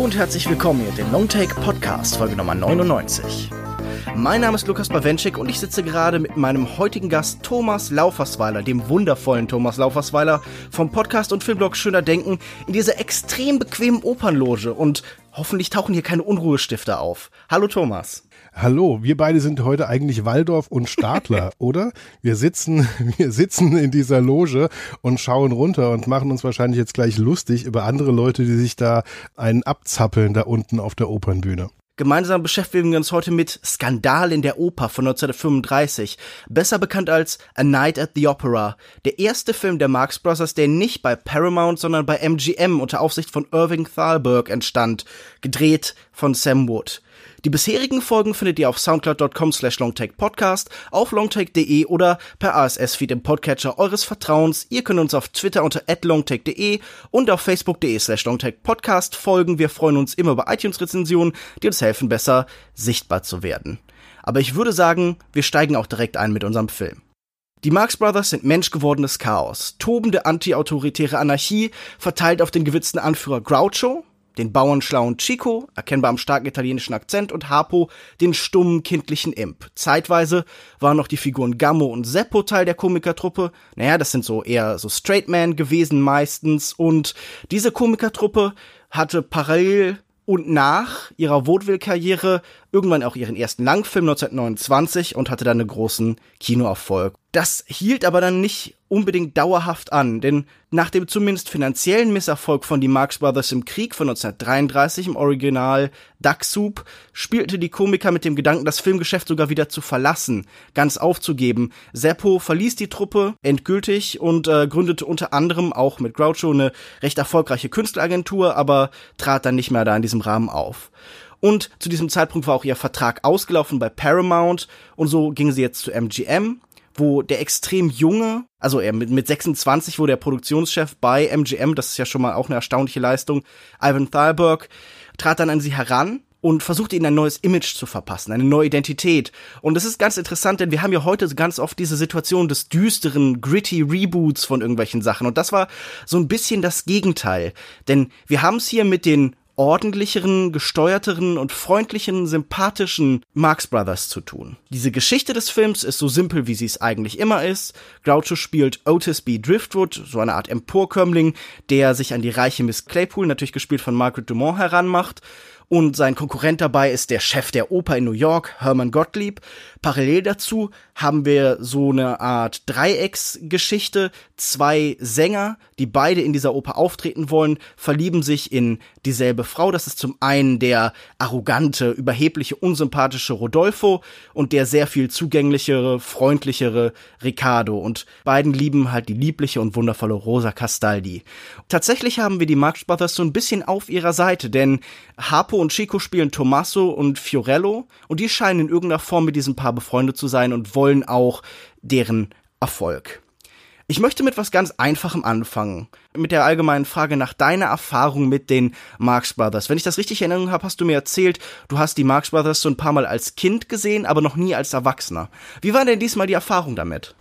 Hallo und herzlich willkommen hier den Longtake Podcast, Folge Nummer 99. Mein Name ist Lukas Bawenschik und ich sitze gerade mit meinem heutigen Gast Thomas Laufersweiler, dem wundervollen Thomas Laufersweiler vom Podcast und Filmblog Schöner Denken, in dieser extrem bequemen Opernloge und hoffentlich tauchen hier keine Unruhestifter auf. Hallo Thomas. Hallo, wir beide sind heute eigentlich Waldorf und Stadler, oder? Wir sitzen, wir sitzen in dieser Loge und schauen runter und machen uns wahrscheinlich jetzt gleich lustig über andere Leute, die sich da einen abzappeln da unten auf der Opernbühne. Gemeinsam beschäftigen wir uns heute mit Skandal in der Oper von 1935, besser bekannt als A Night at the Opera, der erste Film der Marx Brothers, der nicht bei Paramount, sondern bei MGM unter Aufsicht von Irving Thalberg entstand, gedreht von Sam Wood. Die bisherigen Folgen findet ihr auf soundcloud.com slash longtakepodcast, auf longtake.de oder per RSS-Feed im Podcatcher eures Vertrauens. Ihr könnt uns auf Twitter unter longtake.de und auf facebook.de slash longtakepodcast folgen. Wir freuen uns immer über iTunes-Rezensionen, die uns helfen, besser sichtbar zu werden. Aber ich würde sagen, wir steigen auch direkt ein mit unserem Film. Die Marx Brothers sind menschgewordenes Chaos, tobende antiautoritäre Anarchie, verteilt auf den gewitzten Anführer Groucho, den bauernschlauen Chico, erkennbar am starken italienischen Akzent, und Harpo, den stummen kindlichen Imp. Zeitweise waren noch die Figuren Gammo und Seppo Teil der Komikertruppe. Naja, das sind so eher so Straight Man gewesen meistens. Und diese Komikertruppe hatte parallel und nach ihrer Vaudeville-Karriere irgendwann auch ihren ersten Langfilm 1929 und hatte dann einen großen Kinoerfolg. Das hielt aber dann nicht unbedingt dauerhaft an, denn nach dem zumindest finanziellen Misserfolg von die Marx Brothers im Krieg von 1933 im Original Duck Soup spielte die Komiker mit dem Gedanken, das Filmgeschäft sogar wieder zu verlassen, ganz aufzugeben. Seppo verließ die Truppe endgültig und äh, gründete unter anderem auch mit Groucho eine recht erfolgreiche Künstleragentur, aber trat dann nicht mehr da in diesem Rahmen auf. Und zu diesem Zeitpunkt war auch ihr Vertrag ausgelaufen bei Paramount und so ging sie jetzt zu MGM wo der extrem junge, also er mit, mit 26, wo der Produktionschef bei MGM, das ist ja schon mal auch eine erstaunliche Leistung, Ivan Thalberg, trat dann an sie heran und versuchte ihnen ein neues Image zu verpassen, eine neue Identität. Und das ist ganz interessant, denn wir haben ja heute ganz oft diese Situation des düsteren, gritty Reboots von irgendwelchen Sachen. Und das war so ein bisschen das Gegenteil. Denn wir haben es hier mit den ordentlicheren, gesteuerteren und freundlichen, sympathischen Marx Brothers zu tun. Diese Geschichte des Films ist so simpel, wie sie es eigentlich immer ist. Groucho spielt Otis B. Driftwood, so eine Art Emporkömmling, der sich an die reiche Miss Claypool, natürlich gespielt von Margaret Dumont, heranmacht und sein Konkurrent dabei ist der Chef der Oper in New York, Herman Gottlieb. Parallel dazu haben wir so eine Art Dreiecksgeschichte. Zwei Sänger, die beide in dieser Oper auftreten wollen, verlieben sich in dieselbe Frau. Das ist zum einen der arrogante, überhebliche, unsympathische Rodolfo und der sehr viel zugänglichere, freundlichere Riccardo. Und beiden lieben halt die liebliche und wundervolle Rosa Castaldi. Tatsächlich haben wir die Marx Brothers so ein bisschen auf ihrer Seite, denn Harpo und Chico spielen Tommaso und Fiorello und die scheinen in irgendeiner Form mit diesem Paar befreundet zu sein und wollen auch deren Erfolg. Ich möchte mit was ganz Einfachem anfangen. Mit der allgemeinen Frage nach deiner Erfahrung mit den Marx Brothers. Wenn ich das richtig in Erinnerung habe, hast du mir erzählt, du hast die Marx Brothers so ein paar Mal als Kind gesehen, aber noch nie als Erwachsener. Wie war denn diesmal die Erfahrung damit?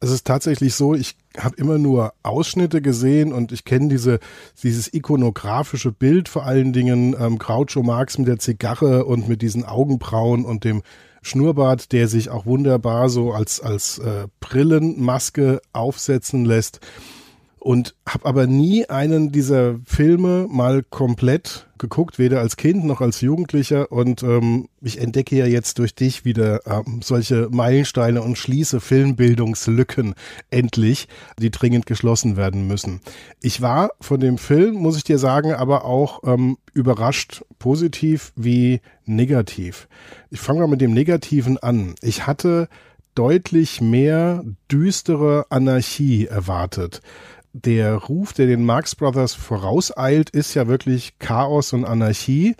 Es ist tatsächlich so, ich habe immer nur Ausschnitte gesehen und ich kenne diese, dieses ikonografische Bild vor allen Dingen, ähm, Groucho Marx mit der Zigarre und mit diesen Augenbrauen und dem Schnurrbart, der sich auch wunderbar so als, als äh, Brillenmaske aufsetzen lässt. Und habe aber nie einen dieser Filme mal komplett geguckt, weder als Kind noch als Jugendlicher. Und ähm, ich entdecke ja jetzt durch dich wieder ähm, solche Meilensteine und schließe Filmbildungslücken endlich, die dringend geschlossen werden müssen. Ich war von dem Film, muss ich dir sagen, aber auch ähm, überrascht, positiv wie negativ. Ich fange mal mit dem Negativen an. Ich hatte deutlich mehr düstere Anarchie erwartet der Ruf, der den Marx Brothers vorauseilt, ist ja wirklich Chaos und Anarchie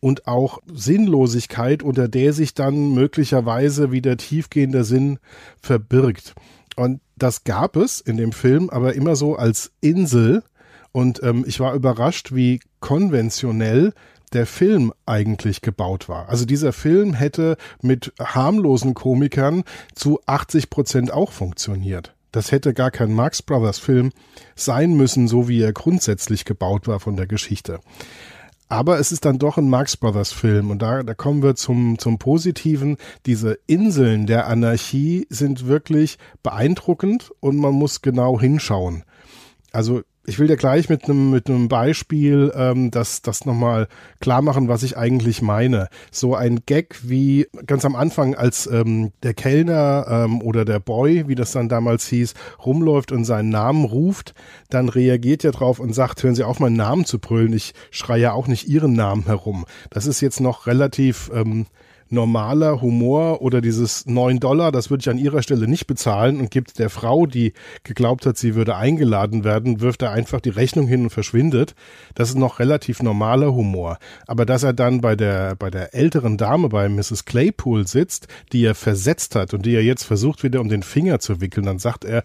und auch Sinnlosigkeit, unter der sich dann möglicherweise wieder tiefgehender Sinn verbirgt. Und das gab es in dem Film aber immer so als Insel. Und ähm, ich war überrascht, wie konventionell der Film eigentlich gebaut war. Also dieser Film hätte mit harmlosen Komikern zu 80 Prozent auch funktioniert. Das hätte gar kein Marx Brothers Film sein müssen, so wie er grundsätzlich gebaut war von der Geschichte. Aber es ist dann doch ein Marx Brothers Film und da, da kommen wir zum, zum Positiven. Diese Inseln der Anarchie sind wirklich beeindruckend und man muss genau hinschauen. Also ich will dir gleich mit einem mit einem Beispiel ähm, das das nochmal klar machen, was ich eigentlich meine. So ein Gag wie ganz am Anfang, als ähm, der Kellner ähm, oder der Boy, wie das dann damals hieß, rumläuft und seinen Namen ruft, dann reagiert er drauf und sagt, hören Sie auf, meinen Namen zu brüllen. Ich schreie ja auch nicht Ihren Namen herum. Das ist jetzt noch relativ ähm, normaler Humor oder dieses neun Dollar, das würde ich an ihrer Stelle nicht bezahlen und gibt der Frau, die geglaubt hat, sie würde eingeladen werden, wirft er einfach die Rechnung hin und verschwindet. Das ist noch relativ normaler Humor. Aber dass er dann bei der, bei der älteren Dame, bei Mrs. Claypool sitzt, die er versetzt hat und die er jetzt versucht wieder um den Finger zu wickeln, dann sagt er,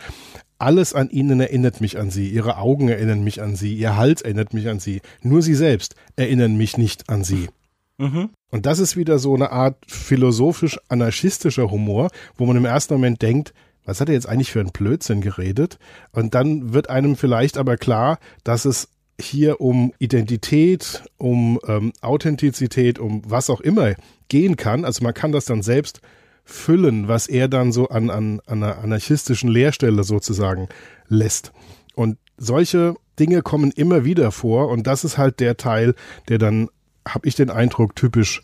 alles an ihnen erinnert mich an sie, ihre Augen erinnern mich an sie, ihr Hals erinnert mich an sie, nur sie selbst erinnern mich nicht an sie. Mhm. Und das ist wieder so eine Art philosophisch-anarchistischer Humor, wo man im ersten Moment denkt, was hat er jetzt eigentlich für einen Blödsinn geredet? Und dann wird einem vielleicht aber klar, dass es hier um Identität, um ähm, Authentizität, um was auch immer gehen kann. Also man kann das dann selbst füllen, was er dann so an, an, an einer anarchistischen Lehrstelle sozusagen lässt. Und solche Dinge kommen immer wieder vor und das ist halt der Teil, der dann habe ich den Eindruck, typisch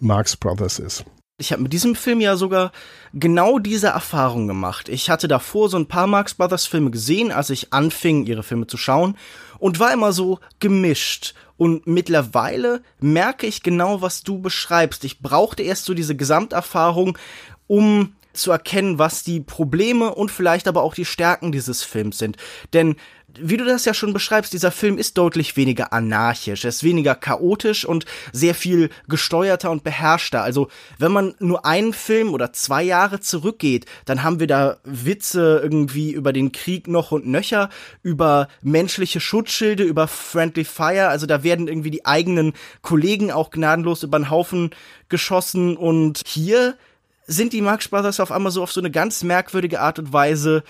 Marx Brothers ist. Ich habe mit diesem Film ja sogar genau diese Erfahrung gemacht. Ich hatte davor so ein paar Marx Brothers Filme gesehen, als ich anfing, ihre Filme zu schauen und war immer so gemischt. Und mittlerweile merke ich genau, was du beschreibst. Ich brauchte erst so diese Gesamterfahrung, um zu erkennen, was die Probleme und vielleicht aber auch die Stärken dieses Films sind. Denn wie du das ja schon beschreibst, dieser Film ist deutlich weniger anarchisch, er ist weniger chaotisch und sehr viel gesteuerter und beherrschter. Also, wenn man nur einen Film oder zwei Jahre zurückgeht, dann haben wir da Witze irgendwie über den Krieg noch und nöcher, über menschliche Schutzschilde, über Friendly Fire, also da werden irgendwie die eigenen Kollegen auch gnadenlos über den Haufen geschossen. Und hier sind die Marx Brothers auf einmal so auf so eine ganz merkwürdige Art und Weise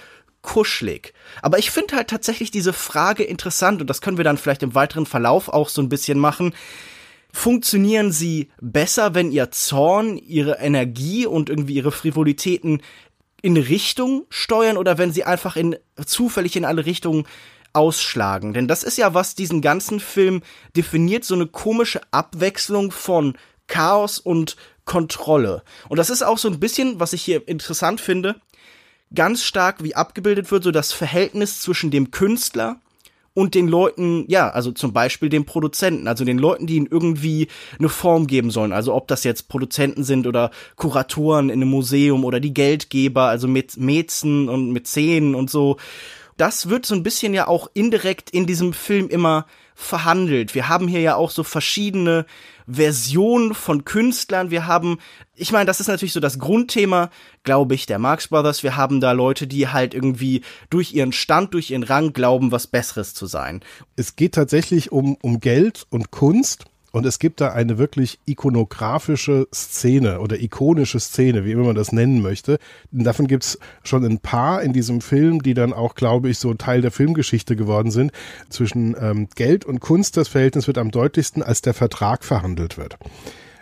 kuschelig. Aber ich finde halt tatsächlich diese Frage interessant und das können wir dann vielleicht im weiteren Verlauf auch so ein bisschen machen. Funktionieren sie besser, wenn ihr Zorn, ihre Energie und irgendwie ihre Frivolitäten in Richtung steuern oder wenn sie einfach in zufällig in alle Richtungen ausschlagen? Denn das ist ja was diesen ganzen Film definiert, so eine komische Abwechslung von Chaos und Kontrolle. Und das ist auch so ein bisschen, was ich hier interessant finde, ganz stark wie abgebildet wird, so das Verhältnis zwischen dem Künstler und den Leuten, ja, also zum Beispiel den Produzenten, also den Leuten, die ihnen irgendwie eine Form geben sollen. Also ob das jetzt Produzenten sind oder Kuratoren in einem Museum oder die Geldgeber, also mit Mäzen und Mäzen und so. Das wird so ein bisschen ja auch indirekt in diesem Film immer verhandelt. Wir haben hier ja auch so verschiedene Versionen von Künstlern. Wir haben, ich meine, das ist natürlich so das Grundthema, glaube ich, der Marx Brothers. Wir haben da Leute, die halt irgendwie durch ihren Stand, durch ihren Rang glauben, was Besseres zu sein. Es geht tatsächlich um, um Geld und Kunst. Und es gibt da eine wirklich ikonografische Szene oder ikonische Szene, wie immer man das nennen möchte. Und davon gibt's schon ein paar in diesem Film, die dann auch, glaube ich, so Teil der Filmgeschichte geworden sind. Zwischen ähm, Geld und Kunst, das Verhältnis wird am deutlichsten, als der Vertrag verhandelt wird.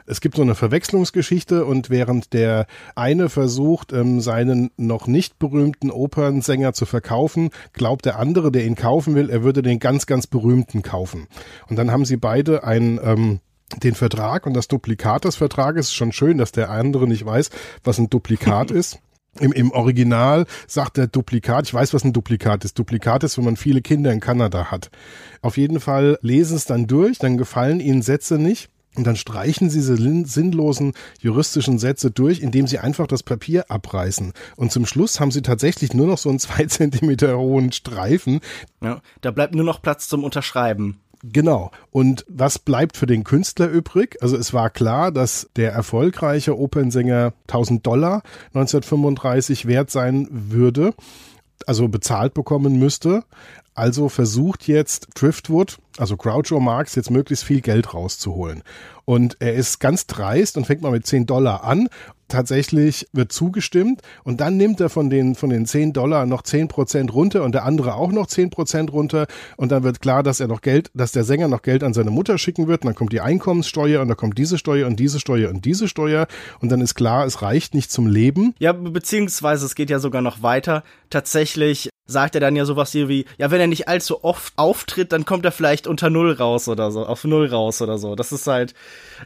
Es gibt so eine Verwechslungsgeschichte und während der eine versucht, ähm, seinen noch nicht berühmten Opernsänger zu verkaufen, glaubt der andere, der ihn kaufen will, er würde den ganz, ganz berühmten kaufen. Und dann haben sie beide ein ähm, den Vertrag und das Duplikat des Vertrages. Ist schon schön, dass der andere nicht weiß, was ein Duplikat ist. Im, Im Original sagt der Duplikat, ich weiß, was ein Duplikat ist. Duplikat ist, wenn man viele Kinder in Kanada hat. Auf jeden Fall lesen es dann durch, dann gefallen ihnen Sätze nicht. Und dann streichen sie diese sinnlosen juristischen Sätze durch, indem sie einfach das Papier abreißen. Und zum Schluss haben sie tatsächlich nur noch so einen zwei Zentimeter hohen Streifen. Ja, da bleibt nur noch Platz zum Unterschreiben. Genau. Und was bleibt für den Künstler übrig? Also es war klar, dass der erfolgreiche Opernsänger 1000 Dollar 1935 wert sein würde, also bezahlt bekommen müsste. Also versucht jetzt Driftwood also Groucho Marx, jetzt möglichst viel Geld rauszuholen. Und er ist ganz dreist und fängt mal mit 10 Dollar an tatsächlich wird zugestimmt und dann nimmt er von den, von den 10 Dollar noch 10 Prozent runter und der andere auch noch 10 Prozent runter und dann wird klar, dass er noch Geld, dass der Sänger noch Geld an seine Mutter schicken wird und dann kommt die Einkommenssteuer und dann kommt diese Steuer und diese Steuer und diese Steuer und dann ist klar, es reicht nicht zum Leben. Ja, beziehungsweise es geht ja sogar noch weiter. Tatsächlich sagt er dann ja sowas hier wie, ja, wenn er nicht allzu oft auftritt, dann kommt er vielleicht unter Null raus oder so, auf Null raus oder so. Das ist halt,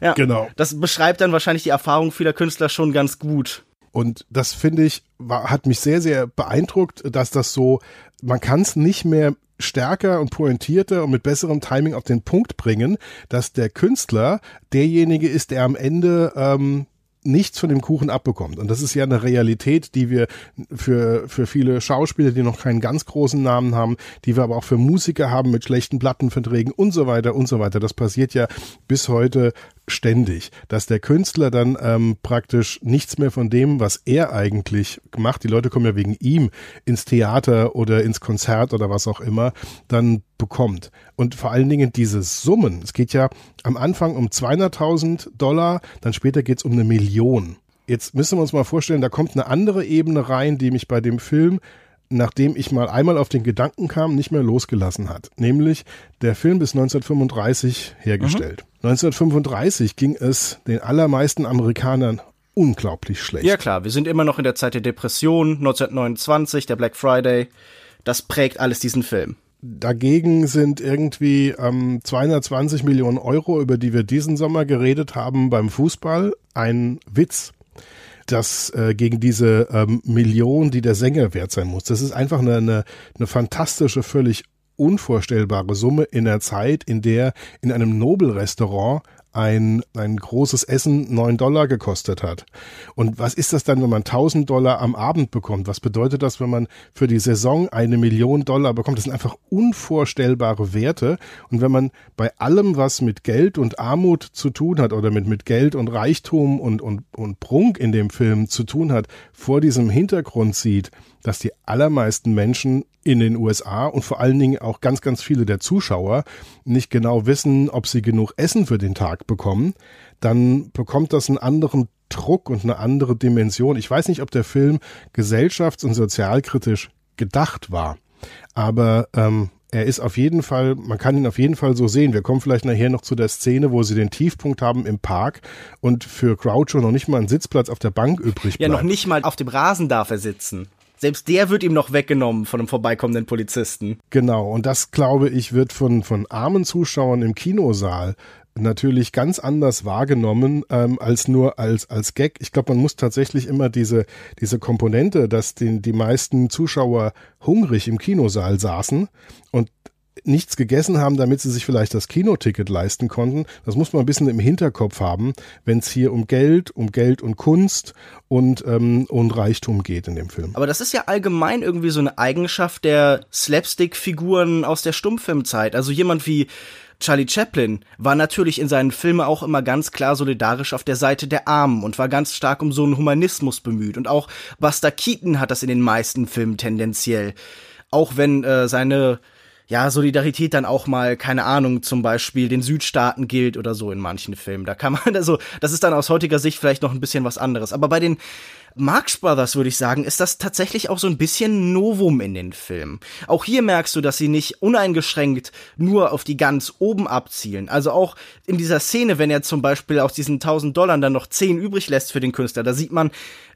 ja. Genau. Das beschreibt dann wahrscheinlich die Erfahrung vieler Künstler schon ganz gut. Und das finde ich, war, hat mich sehr, sehr beeindruckt, dass das so, man kann es nicht mehr stärker und pointierter und mit besserem Timing auf den Punkt bringen, dass der Künstler derjenige ist, der am Ende ähm, nichts von dem Kuchen abbekommt. Und das ist ja eine Realität, die wir für, für viele Schauspieler, die noch keinen ganz großen Namen haben, die wir aber auch für Musiker haben mit schlechten Plattenverträgen und so weiter und so weiter. Das passiert ja bis heute ständig, dass der Künstler dann ähm, praktisch nichts mehr von dem, was er eigentlich macht, die Leute kommen ja wegen ihm ins Theater oder ins Konzert oder was auch immer, dann bekommt. Und vor allen Dingen diese Summen, es geht ja am Anfang um 200.000 Dollar, dann später geht es um eine Million. Jetzt müssen wir uns mal vorstellen, da kommt eine andere Ebene rein, die mich bei dem Film nachdem ich mal einmal auf den Gedanken kam, nicht mehr losgelassen hat. Nämlich der Film bis 1935 hergestellt. Mhm. 1935 ging es den allermeisten Amerikanern unglaublich schlecht. Ja klar, wir sind immer noch in der Zeit der Depression, 1929, der Black Friday. Das prägt alles diesen Film. Dagegen sind irgendwie ähm, 220 Millionen Euro, über die wir diesen Sommer geredet haben beim Fußball, ein Witz. Das äh, gegen diese ähm, Million, die der Sänger wert sein muss. Das ist einfach eine, eine, eine fantastische, völlig unvorstellbare Summe in der Zeit, in der in einem Nobelrestaurant ein, ein großes Essen neun Dollar gekostet hat. Und was ist das dann, wenn man 1000 Dollar am Abend bekommt? Was bedeutet das, wenn man für die Saison eine Million Dollar bekommt? Das sind einfach unvorstellbare Werte. Und wenn man bei allem, was mit Geld und Armut zu tun hat oder mit, mit Geld und Reichtum und, und, und Prunk in dem Film zu tun hat, vor diesem Hintergrund sieht, dass die allermeisten Menschen in den USA und vor allen Dingen auch ganz, ganz viele der Zuschauer nicht genau wissen, ob sie genug Essen für den Tag bekommen, dann bekommt das einen anderen Druck und eine andere Dimension. Ich weiß nicht, ob der Film gesellschafts- und sozialkritisch gedacht war, aber ähm, er ist auf jeden Fall, man kann ihn auf jeden Fall so sehen. Wir kommen vielleicht nachher noch zu der Szene, wo sie den Tiefpunkt haben im Park und für Groucho noch nicht mal ein Sitzplatz auf der Bank übrig bleibt. Ja, noch nicht mal auf dem Rasen darf er sitzen. Selbst der wird ihm noch weggenommen von einem vorbeikommenden Polizisten. Genau, und das glaube ich wird von, von armen Zuschauern im Kinosaal natürlich ganz anders wahrgenommen ähm, als nur als als Gag. Ich glaube, man muss tatsächlich immer diese diese Komponente, dass den, die meisten Zuschauer hungrig im Kinosaal saßen und nichts gegessen haben, damit sie sich vielleicht das Kinoticket leisten konnten. Das muss man ein bisschen im Hinterkopf haben, wenn es hier um Geld, um Geld und Kunst und, ähm, und Reichtum geht in dem Film. Aber das ist ja allgemein irgendwie so eine Eigenschaft der Slapstick-Figuren aus der Stummfilmzeit. Also jemand wie Charlie Chaplin war natürlich in seinen Filmen auch immer ganz klar solidarisch auf der Seite der Armen und war ganz stark um so einen Humanismus bemüht. Und auch Buster Keaton hat das in den meisten Filmen tendenziell. Auch wenn äh, seine ja, Solidarität dann auch mal, keine Ahnung, zum Beispiel den Südstaaten gilt oder so in manchen Filmen. Da kann man, also, das ist dann aus heutiger Sicht vielleicht noch ein bisschen was anderes. Aber bei den Marx Brothers, würde ich sagen, ist das tatsächlich auch so ein bisschen Novum in den Filmen. Auch hier merkst du, dass sie nicht uneingeschränkt nur auf die ganz oben abzielen. Also auch in dieser Szene, wenn er zum Beispiel aus diesen 1000 Dollar dann noch 10 übrig lässt für den Künstler, da sieht man,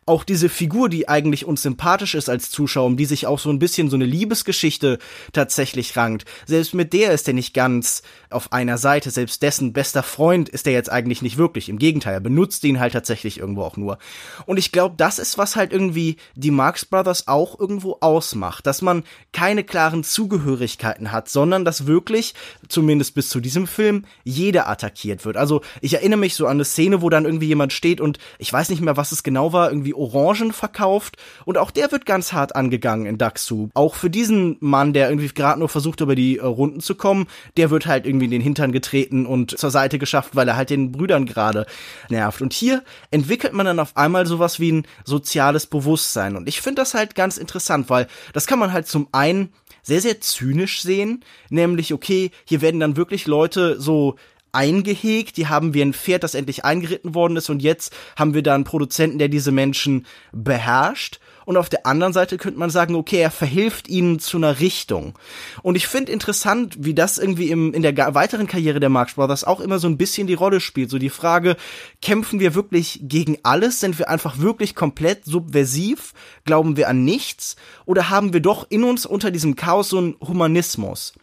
auch diese Figur, die eigentlich uns sympathisch ist als Zuschauer, um die sich auch so ein bisschen so eine Liebesgeschichte tatsächlich rankt, selbst mit der ist er nicht ganz auf einer Seite, selbst dessen bester Freund ist er jetzt eigentlich nicht wirklich. Im Gegenteil, er benutzt ihn halt tatsächlich irgendwo auch nur. Und ich glaube, das ist, was halt irgendwie die Marx Brothers auch irgendwo ausmacht, dass man keine klaren Zugehörigkeiten hat, sondern dass wirklich, zumindest bis zu diesem Film, jeder attackiert wird. Also ich erinnere mich so an eine Szene, wo dann irgendwie jemand steht und ich weiß nicht mehr, was es genau war, irgendwie Orangen verkauft und auch der wird ganz hart angegangen in Daxu. Auch für diesen Mann, der irgendwie gerade nur versucht, über die äh, Runden zu kommen, der wird halt irgendwie in den Hintern getreten und zur Seite geschafft, weil er halt den Brüdern gerade nervt. Und hier entwickelt man dann auf einmal sowas wie ein soziales Bewusstsein. Und ich finde das halt ganz interessant, weil das kann man halt zum einen sehr, sehr zynisch sehen, nämlich, okay, hier werden dann wirklich Leute so eingehegt, die haben wir ein Pferd, das endlich eingeritten worden ist und jetzt haben wir da einen Produzenten, der diese Menschen beherrscht und auf der anderen Seite könnte man sagen, okay, er verhilft ihnen zu einer Richtung. Und ich finde interessant, wie das irgendwie im, in der weiteren Karriere der Marx Brothers auch immer so ein bisschen die Rolle spielt. So die Frage, kämpfen wir wirklich gegen alles? Sind wir einfach wirklich komplett subversiv? Glauben wir an nichts? Oder haben wir doch in uns unter diesem Chaos so einen Humanismus?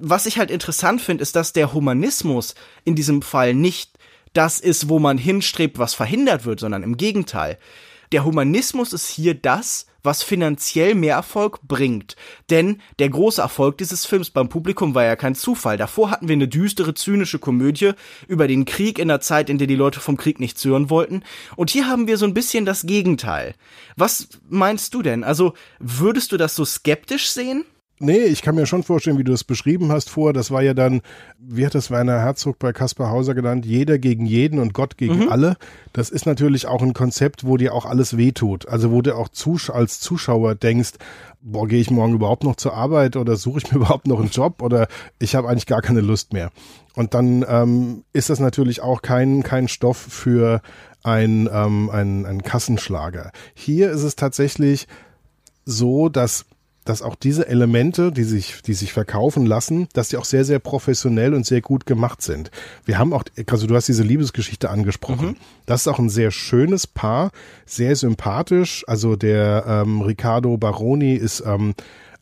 Was ich halt interessant finde, ist, dass der Humanismus in diesem Fall nicht das ist, wo man hinstrebt, was verhindert wird, sondern im Gegenteil der Humanismus ist hier das, was finanziell mehr Erfolg bringt. Denn der große Erfolg dieses Films beim Publikum war ja kein Zufall. Davor hatten wir eine düstere, zynische Komödie über den Krieg in der Zeit, in der die Leute vom Krieg nichts hören wollten. Und hier haben wir so ein bisschen das Gegenteil. Was meinst du denn? Also würdest du das so skeptisch sehen? Nee, ich kann mir schon vorstellen, wie du es beschrieben hast vor. Das war ja dann, wie hat es Werner Herzog bei Kaspar Hauser genannt, jeder gegen jeden und Gott gegen mhm. alle. Das ist natürlich auch ein Konzept, wo dir auch alles wehtut. Also wo du auch Zus als Zuschauer denkst, boah, gehe ich morgen überhaupt noch zur Arbeit oder suche ich mir überhaupt noch einen Job oder ich habe eigentlich gar keine Lust mehr. Und dann ähm, ist das natürlich auch kein, kein Stoff für ein, ähm, ein, ein Kassenschlager. Hier ist es tatsächlich so, dass dass auch diese Elemente, die sich, die sich verkaufen lassen, dass die auch sehr, sehr professionell und sehr gut gemacht sind. Wir haben auch, also du hast diese Liebesgeschichte angesprochen. Mhm. Das ist auch ein sehr schönes Paar, sehr sympathisch. Also der ähm, Riccardo Baroni ist ähm,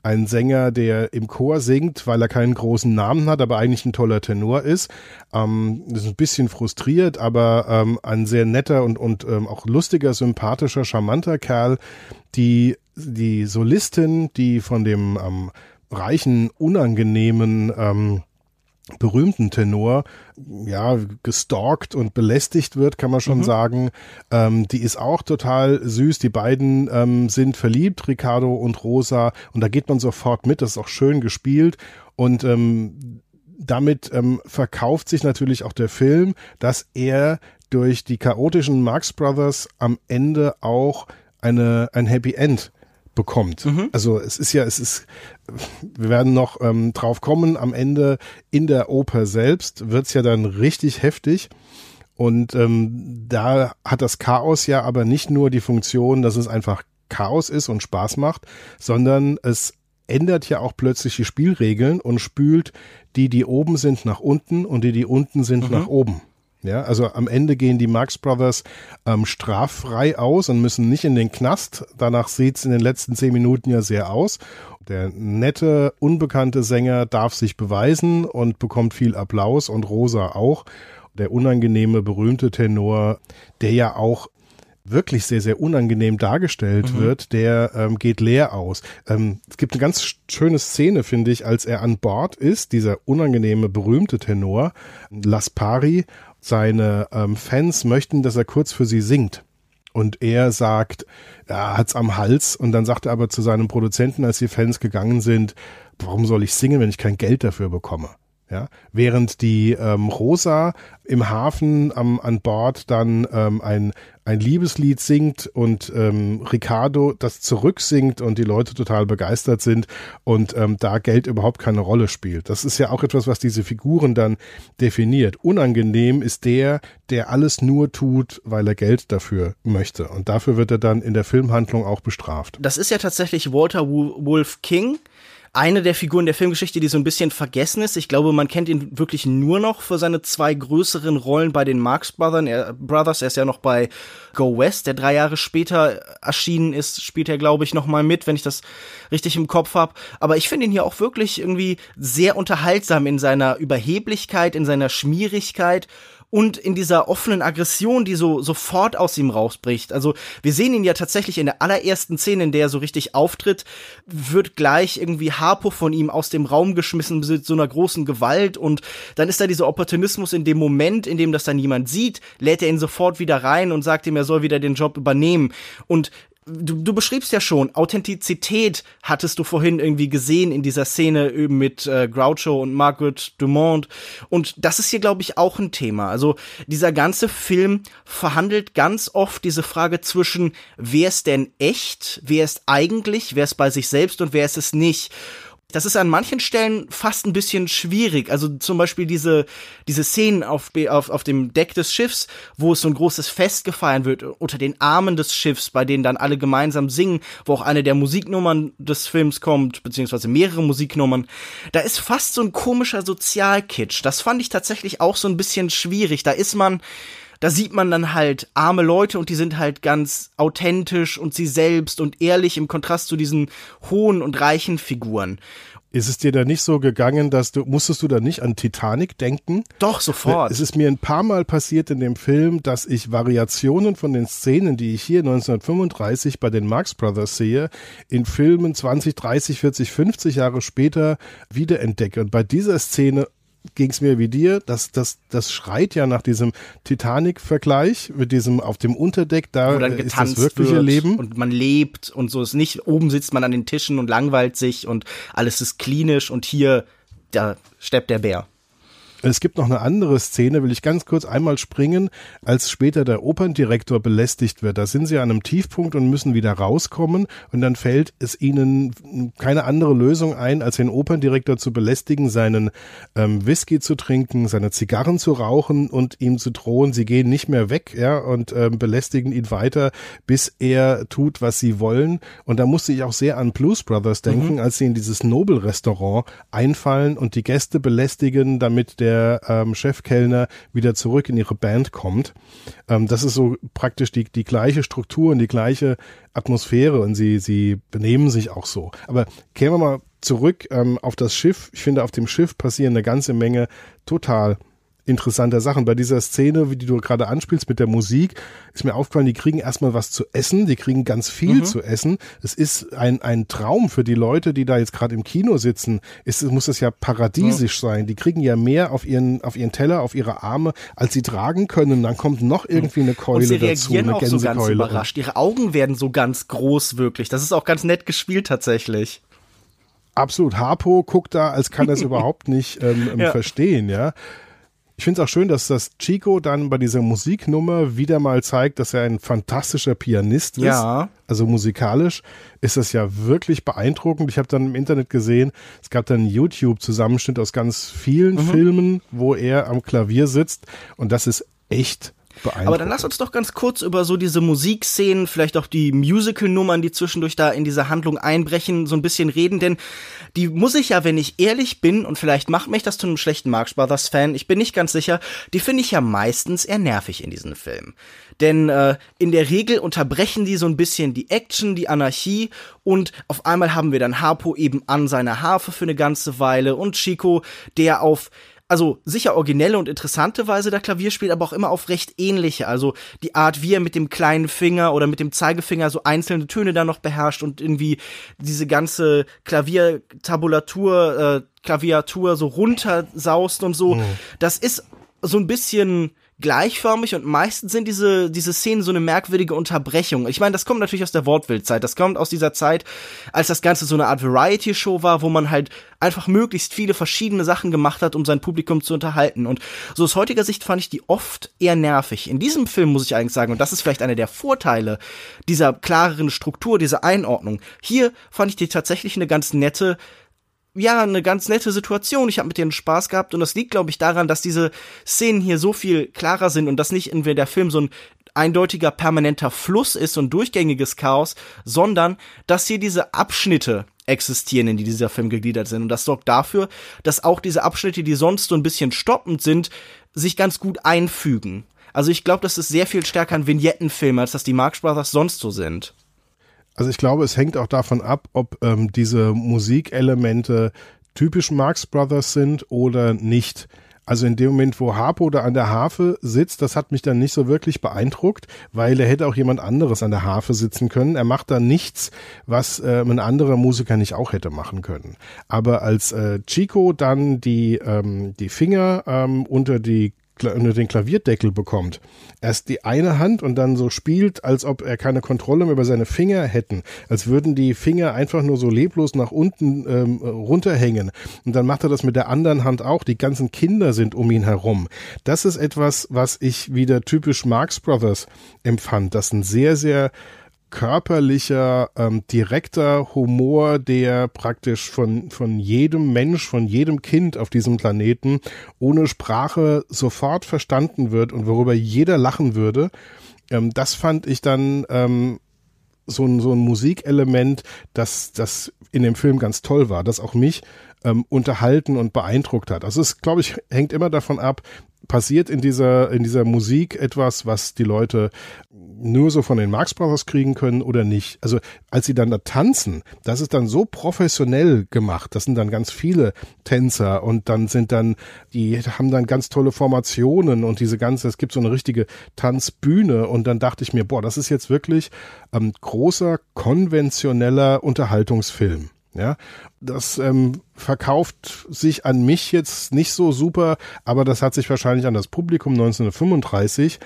ein Sänger, der im Chor singt, weil er keinen großen Namen hat, aber eigentlich ein toller Tenor ist. Ähm, ist ein bisschen frustriert, aber ähm, ein sehr netter und, und ähm, auch lustiger, sympathischer, charmanter Kerl. Die die Solistin, die von dem ähm, reichen, unangenehmen, ähm, berühmten Tenor ja gestalkt und belästigt wird, kann man schon mhm. sagen. Ähm, die ist auch total süß. Die beiden ähm, sind verliebt, Ricardo und Rosa, und da geht man sofort mit. Das ist auch schön gespielt und ähm, damit ähm, verkauft sich natürlich auch der Film, dass er durch die chaotischen Marx Brothers am Ende auch eine ein Happy End bekommt. Mhm. Also es ist ja, es ist, wir werden noch ähm, drauf kommen, am Ende in der Oper selbst wird's ja dann richtig heftig. Und ähm, da hat das Chaos ja aber nicht nur die Funktion, dass es einfach Chaos ist und Spaß macht, sondern es ändert ja auch plötzlich die Spielregeln und spült die, die oben sind, nach unten und die, die unten sind, mhm. nach oben. Ja, also am Ende gehen die Marx Brothers ähm, straffrei aus und müssen nicht in den Knast. Danach sieht's in den letzten zehn Minuten ja sehr aus. Der nette, unbekannte Sänger darf sich beweisen und bekommt viel Applaus und Rosa auch. Der unangenehme, berühmte Tenor, der ja auch wirklich sehr, sehr unangenehm dargestellt mhm. wird, der ähm, geht leer aus. Ähm, es gibt eine ganz schöne Szene, finde ich, als er an Bord ist, dieser unangenehme, berühmte Tenor, Laspari, seine ähm, Fans möchten, dass er kurz für sie singt. Und er sagt, er hat's am Hals. Und dann sagt er aber zu seinem Produzenten, als die Fans gegangen sind, warum soll ich singen, wenn ich kein Geld dafür bekomme? Ja, während die ähm, Rosa im Hafen am, an Bord dann ähm, ein, ein Liebeslied singt und ähm, Ricardo das zurücksingt und die Leute total begeistert sind und ähm, da Geld überhaupt keine Rolle spielt. Das ist ja auch etwas, was diese Figuren dann definiert. Unangenehm ist der, der alles nur tut, weil er Geld dafür möchte. Und dafür wird er dann in der Filmhandlung auch bestraft. Das ist ja tatsächlich Walter Wolf King eine der Figuren der Filmgeschichte, die so ein bisschen vergessen ist. Ich glaube, man kennt ihn wirklich nur noch für seine zwei größeren Rollen bei den Marx Brothers. Er, Brothers. er ist ja noch bei Go West, der drei Jahre später erschienen ist, spielt er, glaube ich, noch mal mit, wenn ich das richtig im Kopf habe. Aber ich finde ihn hier auch wirklich irgendwie sehr unterhaltsam in seiner Überheblichkeit, in seiner Schmierigkeit und in dieser offenen Aggression, die so sofort aus ihm rausbricht. Also wir sehen ihn ja tatsächlich in der allerersten Szene, in der er so richtig auftritt, wird gleich irgendwie Harpo von ihm aus dem Raum geschmissen mit so einer großen Gewalt und dann ist da dieser Opportunismus in dem Moment, in dem das dann jemand sieht, lädt er ihn sofort wieder rein und sagt ihm, er soll wieder den Job übernehmen und du, du beschriebst ja schon, Authentizität hattest du vorhin irgendwie gesehen in dieser Szene mit äh, Groucho und Margaret Dumont. Und das ist hier, glaube ich, auch ein Thema. Also dieser ganze Film verhandelt ganz oft diese Frage zwischen, wer ist denn echt, wer ist eigentlich, wer ist bei sich selbst und wer ist es nicht. Das ist an manchen Stellen fast ein bisschen schwierig. Also zum Beispiel diese, diese Szenen auf, auf, auf dem Deck des Schiffs, wo es so ein großes Fest gefeiert wird, unter den Armen des Schiffs, bei denen dann alle gemeinsam singen, wo auch eine der Musiknummern des Films kommt, beziehungsweise mehrere Musiknummern. Da ist fast so ein komischer Sozialkitsch. Das fand ich tatsächlich auch so ein bisschen schwierig. Da ist man, da sieht man dann halt arme Leute und die sind halt ganz authentisch und sie selbst und ehrlich im Kontrast zu diesen hohen und reichen Figuren. Ist es dir da nicht so gegangen, dass du, musstest du da nicht an Titanic denken? Doch, sofort. Es ist mir ein paar Mal passiert in dem Film, dass ich Variationen von den Szenen, die ich hier 1935 bei den Marx Brothers sehe, in Filmen 20, 30, 40, 50 Jahre später wiederentdecke. Und bei dieser Szene ging es mir wie dir, das, das, das schreit ja nach diesem Titanic-Vergleich mit diesem auf dem Unterdeck, da ist das wirkliche Leben. Und man lebt und so ist nicht, oben sitzt man an den Tischen und langweilt sich und alles ist klinisch und hier, da steppt der Bär. Es gibt noch eine andere Szene, will ich ganz kurz einmal springen, als später der Operndirektor belästigt wird. Da sind sie an einem Tiefpunkt und müssen wieder rauskommen und dann fällt es ihnen keine andere Lösung ein, als den Operndirektor zu belästigen, seinen ähm, Whisky zu trinken, seine Zigarren zu rauchen und ihm zu drohen, sie gehen nicht mehr weg, ja, und ähm, belästigen ihn weiter, bis er tut, was sie wollen. Und da musste ich auch sehr an Blues Brothers denken, mhm. als sie in dieses Nobel-Restaurant einfallen und die Gäste belästigen, damit der der ähm, Chefkellner wieder zurück in ihre Band kommt. Ähm, das ist so praktisch die, die gleiche Struktur und die gleiche Atmosphäre und sie, sie benehmen sich auch so. Aber kehren wir mal zurück ähm, auf das Schiff. Ich finde, auf dem Schiff passieren eine ganze Menge total interessanter Sachen. Bei dieser Szene, wie die du gerade anspielst mit der Musik, ist mir aufgefallen, die kriegen erstmal was zu essen, die kriegen ganz viel mhm. zu essen. Es ist ein, ein Traum für die Leute, die da jetzt gerade im Kino sitzen. Ist, muss es ja paradiesisch ja. sein. Die kriegen ja mehr auf ihren, auf ihren Teller, auf ihre Arme, als sie tragen können. Dann kommt noch irgendwie eine Keule Und sie dazu, eine auch so ganz überrascht. Ihre Augen werden so ganz groß wirklich. Das ist auch ganz nett gespielt tatsächlich. Absolut. Harpo guckt da, als kann er es überhaupt nicht ähm, ja. verstehen, ja. Ich finde es auch schön, dass das Chico dann bei dieser Musiknummer wieder mal zeigt, dass er ein fantastischer Pianist ist. Ja. Also musikalisch ist das ja wirklich beeindruckend. Ich habe dann im Internet gesehen, es gab dann YouTube-Zusammenschnitt aus ganz vielen mhm. Filmen, wo er am Klavier sitzt und das ist echt aber dann lass uns doch ganz kurz über so diese Musikszenen, vielleicht auch die Musical-Nummern, die zwischendurch da in diese Handlung einbrechen, so ein bisschen reden, denn die muss ich ja, wenn ich ehrlich bin, und vielleicht macht mich das zu einem schlechten Marx Brothers Fan, ich bin nicht ganz sicher, die finde ich ja meistens eher nervig in diesen Filmen. Denn äh, in der Regel unterbrechen die so ein bisschen die Action, die Anarchie und auf einmal haben wir dann Harpo eben an seiner Harfe für eine ganze Weile und Chico, der auf also sicher originelle und interessante Weise der Klavier spielt, aber auch immer auf recht ähnliche. Also die Art, wie er mit dem kleinen Finger oder mit dem Zeigefinger so einzelne Töne da noch beherrscht und irgendwie diese ganze Klaviertabulatur, äh, Klaviatur so runtersaust und so. Mhm. Das ist so ein bisschen gleichförmig und meistens sind diese, diese Szenen so eine merkwürdige Unterbrechung. Ich meine, das kommt natürlich aus der Wortwildzeit. Das kommt aus dieser Zeit, als das Ganze so eine Art Variety-Show war, wo man halt einfach möglichst viele verschiedene Sachen gemacht hat, um sein Publikum zu unterhalten. Und so aus heutiger Sicht fand ich die oft eher nervig. In diesem Film muss ich eigentlich sagen, und das ist vielleicht einer der Vorteile dieser klareren Struktur, dieser Einordnung. Hier fand ich die tatsächlich eine ganz nette ja, eine ganz nette Situation. Ich habe mit denen Spaß gehabt und das liegt, glaube ich, daran, dass diese Szenen hier so viel klarer sind und dass nicht entweder der Film so ein eindeutiger permanenter Fluss ist und durchgängiges Chaos, sondern dass hier diese Abschnitte existieren, in die dieser Film gegliedert sind. Und das sorgt dafür, dass auch diese Abschnitte, die sonst so ein bisschen stoppend sind, sich ganz gut einfügen. Also ich glaube, das ist sehr viel stärker ein Vignettenfilm, als das die Marx Brothers sonst so sind. Also ich glaube, es hängt auch davon ab, ob ähm, diese Musikelemente typisch Marx Brothers sind oder nicht. Also in dem Moment, wo Harpo da an der Harfe sitzt, das hat mich dann nicht so wirklich beeindruckt, weil er hätte auch jemand anderes an der Harfe sitzen können. Er macht da nichts, was äh, ein anderer Musiker nicht auch hätte machen können. Aber als äh, Chico dann die, ähm, die Finger ähm, unter die unter den Klavierdeckel bekommt, erst die eine Hand und dann so spielt, als ob er keine Kontrolle mehr über seine Finger hätten, als würden die Finger einfach nur so leblos nach unten ähm, runterhängen. Und dann macht er das mit der anderen Hand auch. Die ganzen Kinder sind um ihn herum. Das ist etwas, was ich wieder typisch Marx Brothers empfand. Das ein sehr, sehr körperlicher, ähm, direkter Humor, der praktisch von, von jedem Mensch, von jedem Kind auf diesem Planeten ohne Sprache sofort verstanden wird und worüber jeder lachen würde. Ähm, das fand ich dann ähm, so ein, so ein Musikelement, das, das in dem Film ganz toll war, das auch mich ähm, unterhalten und beeindruckt hat. Also es, glaube ich, hängt immer davon ab, passiert in dieser, in dieser Musik etwas, was die Leute nur so von den Marx Brothers kriegen können oder nicht. Also als sie dann da tanzen, das ist dann so professionell gemacht. Das sind dann ganz viele Tänzer und dann sind dann, die haben dann ganz tolle Formationen und diese ganze, es gibt so eine richtige Tanzbühne und dann dachte ich mir, boah, das ist jetzt wirklich ähm, großer, konventioneller Unterhaltungsfilm. Ja, das ähm, verkauft sich an mich jetzt nicht so super, aber das hat sich wahrscheinlich an das Publikum 1935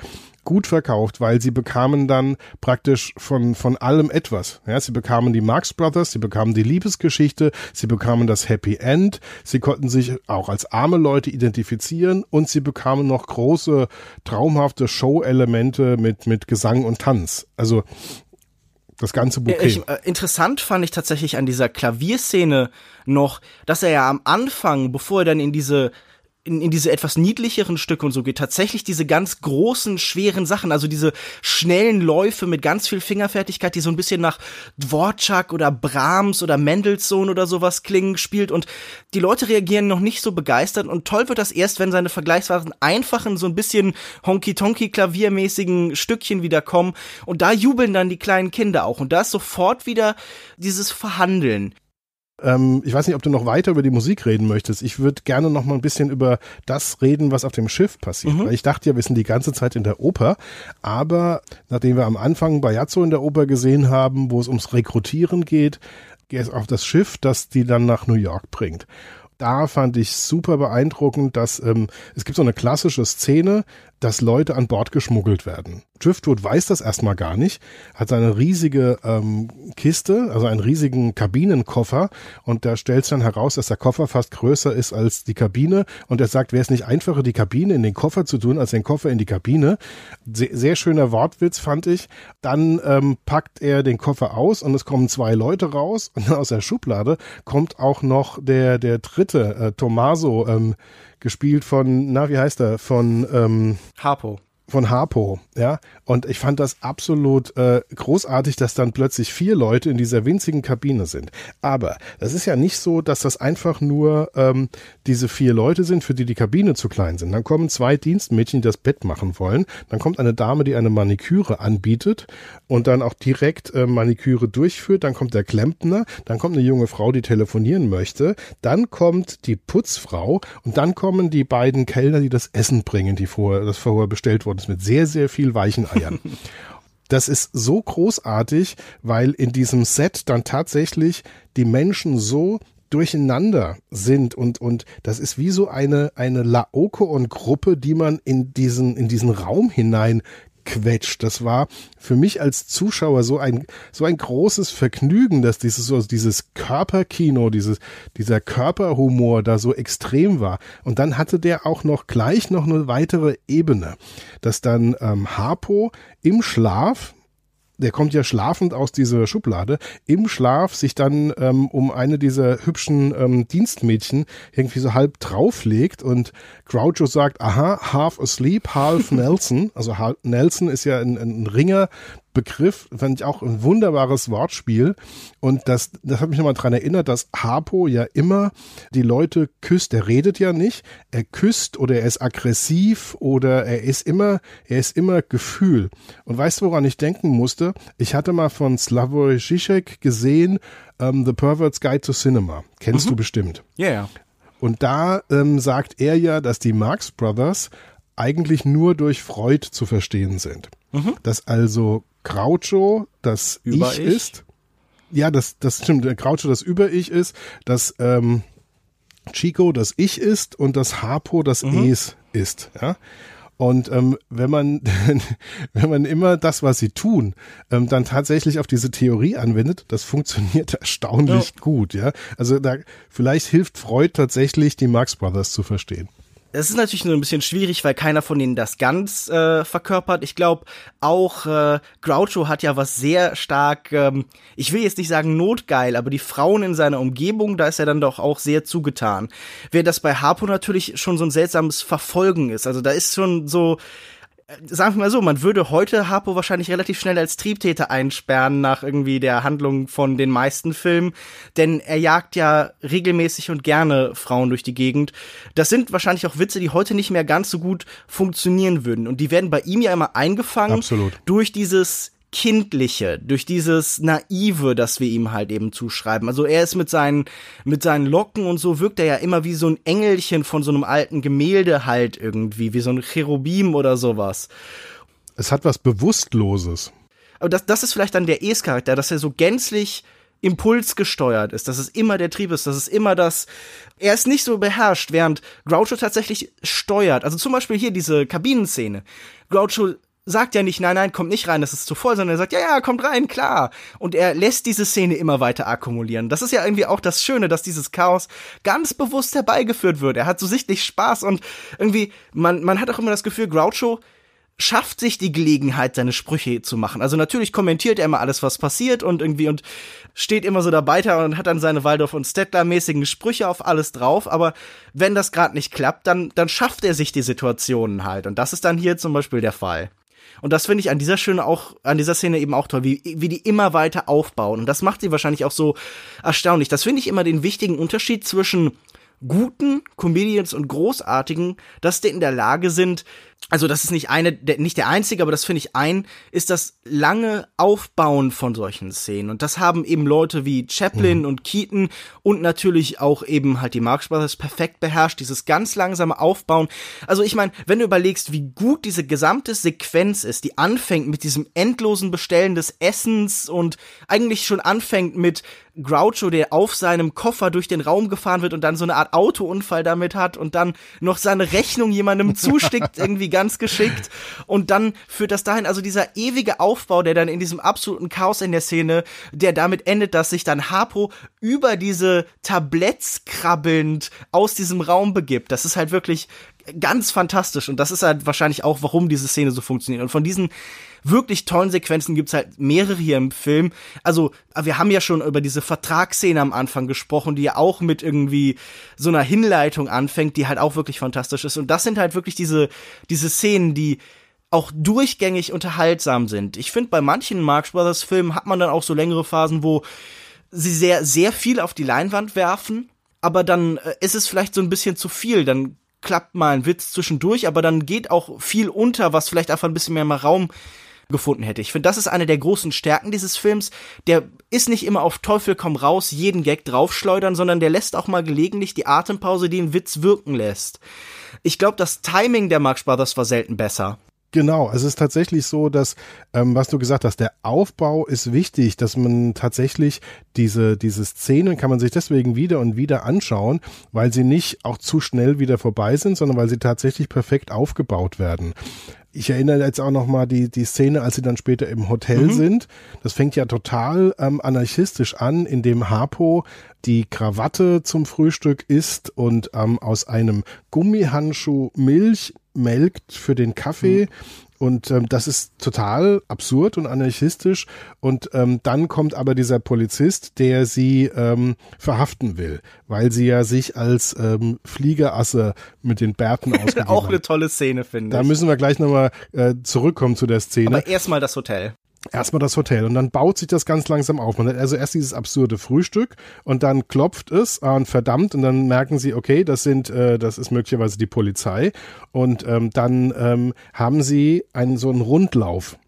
gut verkauft, weil sie bekamen dann praktisch von, von allem etwas. Ja, sie bekamen die Marx Brothers, sie bekamen die Liebesgeschichte, sie bekamen das Happy End, sie konnten sich auch als arme Leute identifizieren und sie bekamen noch große, traumhafte Show-Elemente mit, mit Gesang und Tanz. Also, das ganze Bouquet. Ich, äh, interessant fand ich tatsächlich an dieser Klavierszene noch, dass er ja am Anfang, bevor er dann in diese in, in diese etwas niedlicheren Stücke und so geht, tatsächlich diese ganz großen, schweren Sachen, also diese schnellen Läufe mit ganz viel Fingerfertigkeit, die so ein bisschen nach Dvorak oder Brahms oder Mendelssohn oder sowas klingen, spielt. Und die Leute reagieren noch nicht so begeistert. Und toll wird das erst, wenn seine vergleichsweise einfachen, so ein bisschen honky-tonky klaviermäßigen Stückchen wieder kommen. Und da jubeln dann die kleinen Kinder auch. Und da ist sofort wieder dieses Verhandeln. Ähm, ich weiß nicht, ob du noch weiter über die Musik reden möchtest. Ich würde gerne noch mal ein bisschen über das reden, was auf dem Schiff passiert. Mhm. Weil ich dachte ja, wir sind die ganze Zeit in der Oper. Aber nachdem wir am Anfang Bajazzo in der Oper gesehen haben, wo es ums Rekrutieren geht, geht es auf das Schiff, das die dann nach New York bringt da fand ich super beeindruckend, dass ähm, es gibt so eine klassische Szene, dass Leute an Bord geschmuggelt werden. Driftwood weiß das erstmal gar nicht, hat seine riesige ähm, Kiste, also einen riesigen Kabinenkoffer und da stellt sich dann heraus, dass der Koffer fast größer ist als die Kabine und er sagt, wäre es nicht einfacher, die Kabine in den Koffer zu tun, als den Koffer in die Kabine. Sehr, sehr schöner Wortwitz, fand ich. Dann ähm, packt er den Koffer aus und es kommen zwei Leute raus und aus der Schublade kommt auch noch der, der dritte, äh, Tommaso, ähm, gespielt von, na, wie heißt er? Von ähm, Harpo von Harpo, ja. Und ich fand das absolut äh, großartig, dass dann plötzlich vier Leute in dieser winzigen Kabine sind. Aber das ist ja nicht so, dass das einfach nur ähm, diese vier Leute sind, für die die Kabine zu klein sind. Dann kommen zwei Dienstmädchen, die das Bett machen wollen. Dann kommt eine Dame, die eine Maniküre anbietet und dann auch direkt äh, Maniküre durchführt. Dann kommt der Klempner. Dann kommt eine junge Frau, die telefonieren möchte. Dann kommt die Putzfrau und dann kommen die beiden Kellner, die das Essen bringen, die vorher, das vorher bestellt worden ist mit sehr, sehr viel weichen Eiern. Das ist so großartig, weil in diesem Set dann tatsächlich die Menschen so durcheinander sind und und das ist wie so eine eine Laokoon-Gruppe, die man in diesen in diesen Raum hinein quetscht. Das war für mich als Zuschauer so ein, so ein großes Vergnügen, dass dieses, so, dieses Körperkino, dieses, dieser Körperhumor da so extrem war. Und dann hatte der auch noch gleich noch eine weitere Ebene, dass dann ähm, Harpo im Schlaf, der kommt ja schlafend aus dieser Schublade, im Schlaf sich dann ähm, um eine dieser hübschen ähm, Dienstmädchen irgendwie so halb drauflegt und Groucho sagt, aha, half asleep, half Nelson. Also Nelson ist ja ein, ein Ringer, Begriff, fand ich auch ein wunderbares Wortspiel. Und das, das hat mich nochmal dran erinnert, dass Harpo ja immer die Leute küsst. Er redet ja nicht. Er küsst oder er ist aggressiv oder er ist immer, er ist immer Gefühl. Und weißt du, woran ich denken musste? Ich hatte mal von Slavoj Žižek gesehen, um, ähm, The Pervert's Guide to Cinema. Kennst mhm. du bestimmt. Ja, yeah. Und da ähm, sagt er ja, dass die Marx Brothers eigentlich nur durch Freud zu verstehen sind. Mhm. Dass also Groucho das Ich, ich, ist. Ja, das, das stimmt. Der Groucho das Über-Ich ist, dass ähm, Chico das Ich ist und das Harpo das mhm. Es ist. Ja? Und ähm, wenn man wenn man immer das, was sie tun, ähm, dann tatsächlich auf diese Theorie anwendet, das funktioniert erstaunlich ja. gut. Ja, also da vielleicht hilft Freud tatsächlich, die Marx Brothers zu verstehen. Es ist natürlich nur ein bisschen schwierig, weil keiner von denen das ganz äh, verkörpert. Ich glaube, auch äh, Groucho hat ja was sehr stark, ähm, ich will jetzt nicht sagen notgeil, aber die Frauen in seiner Umgebung, da ist er dann doch auch sehr zugetan. Während das bei Harpo natürlich schon so ein seltsames Verfolgen ist. Also da ist schon so, sagen wir mal so, man würde heute Harpo wahrscheinlich relativ schnell als Triebtäter einsperren nach irgendwie der Handlung von den meisten Filmen, denn er jagt ja regelmäßig und gerne Frauen durch die Gegend. Das sind wahrscheinlich auch Witze, die heute nicht mehr ganz so gut funktionieren würden und die werden bei ihm ja immer eingefangen Absolut. durch dieses Kindliche, durch dieses Naive, das wir ihm halt eben zuschreiben. Also er ist mit seinen, mit seinen Locken und so wirkt er ja immer wie so ein Engelchen von so einem alten Gemälde halt irgendwie, wie so ein Cherubim oder sowas. Es hat was Bewusstloses. Aber das, das ist vielleicht dann der Es-Charakter, dass er so gänzlich impulsgesteuert ist, dass es immer der Trieb ist, dass es immer das, er ist nicht so beherrscht, während Groucho tatsächlich steuert. Also zum Beispiel hier diese Kabinenszene. Groucho sagt ja nicht, nein, nein, kommt nicht rein, das ist zu voll, sondern er sagt, ja, ja, kommt rein, klar. Und er lässt diese Szene immer weiter akkumulieren. Das ist ja irgendwie auch das Schöne, dass dieses Chaos ganz bewusst herbeigeführt wird. Er hat so sichtlich Spaß und irgendwie, man, man hat auch immer das Gefühl, Groucho schafft sich die Gelegenheit, seine Sprüche zu machen. Also natürlich kommentiert er immer alles, was passiert und irgendwie und steht immer so dabei und hat dann seine Waldorf und Stettler mäßigen Sprüche auf alles drauf. Aber wenn das gerade nicht klappt, dann, dann schafft er sich die Situationen halt. Und das ist dann hier zum Beispiel der Fall. Und das finde ich an dieser Szene auch, an dieser Szene eben auch toll, wie, wie die immer weiter aufbauen. Und das macht sie wahrscheinlich auch so erstaunlich. Das finde ich immer den wichtigen Unterschied zwischen guten Comedians und großartigen, dass die in der Lage sind, also das ist nicht eine, der, nicht der einzige, aber das finde ich ein, ist das lange Aufbauen von solchen Szenen. Und das haben eben Leute wie Chaplin mhm. und Keaton und natürlich auch eben halt die Marx Brothers perfekt beherrscht, dieses ganz langsame Aufbauen. Also ich meine, wenn du überlegst, wie gut diese gesamte Sequenz ist, die anfängt mit diesem endlosen Bestellen des Essens und eigentlich schon anfängt mit Groucho, der auf seinem Koffer durch den Raum gefahren wird und dann so eine Art Autounfall damit hat und dann noch seine Rechnung jemandem zustickt, irgendwie ganz geschickt. Und dann führt das dahin, also dieser ewige Aufbau, der dann in diesem absoluten Chaos in der Szene, der damit endet, dass sich dann Harpo über diese Tabletts krabbelnd aus diesem Raum begibt. Das ist halt wirklich ganz fantastisch und das ist halt wahrscheinlich auch, warum diese Szene so funktioniert. Und von diesen wirklich tollen Sequenzen gibt's halt mehrere hier im Film. Also, wir haben ja schon über diese Vertragsszene am Anfang gesprochen, die ja auch mit irgendwie so einer Hinleitung anfängt, die halt auch wirklich fantastisch ist. Und das sind halt wirklich diese, diese Szenen, die auch durchgängig unterhaltsam sind. Ich finde, bei manchen Marx Brothers Filmen hat man dann auch so längere Phasen, wo sie sehr, sehr viel auf die Leinwand werfen, aber dann äh, ist es vielleicht so ein bisschen zu viel. Dann klappt mal ein Witz zwischendurch, aber dann geht auch viel unter, was vielleicht einfach ein bisschen mehr mal Raum gefunden hätte. Ich finde, das ist eine der großen Stärken dieses Films. Der ist nicht immer auf Teufel komm raus, jeden Gag draufschleudern, sondern der lässt auch mal gelegentlich die Atempause, die einen Witz wirken lässt. Ich glaube, das Timing der Marx Brothers war selten besser. Genau, es ist tatsächlich so, dass, ähm, was du gesagt hast, der Aufbau ist wichtig, dass man tatsächlich diese, diese Szenen kann man sich deswegen wieder und wieder anschauen, weil sie nicht auch zu schnell wieder vorbei sind, sondern weil sie tatsächlich perfekt aufgebaut werden ich erinnere jetzt auch noch mal die die Szene, als sie dann später im Hotel mhm. sind. Das fängt ja total ähm, anarchistisch an, indem Harpo die Krawatte zum Frühstück isst und ähm, aus einem Gummihandschuh Milch melkt für den Kaffee. Mhm. Und ähm, das ist total absurd und anarchistisch. Und ähm, dann kommt aber dieser Polizist, der sie ähm, verhaften will, weil sie ja sich als ähm, Fliegerasse mit den Bärten ausgegeben Auch eine tolle Szene, finde ich. Da müssen wir gleich nochmal äh, zurückkommen zu der Szene. Aber erstmal das Hotel erstmal das Hotel und dann baut sich das ganz langsam auf. Man hat also erst dieses absurde Frühstück und dann klopft es und verdammt und dann merken sie, okay, das sind, äh, das ist möglicherweise die Polizei und ähm, dann ähm, haben sie einen so einen Rundlauf.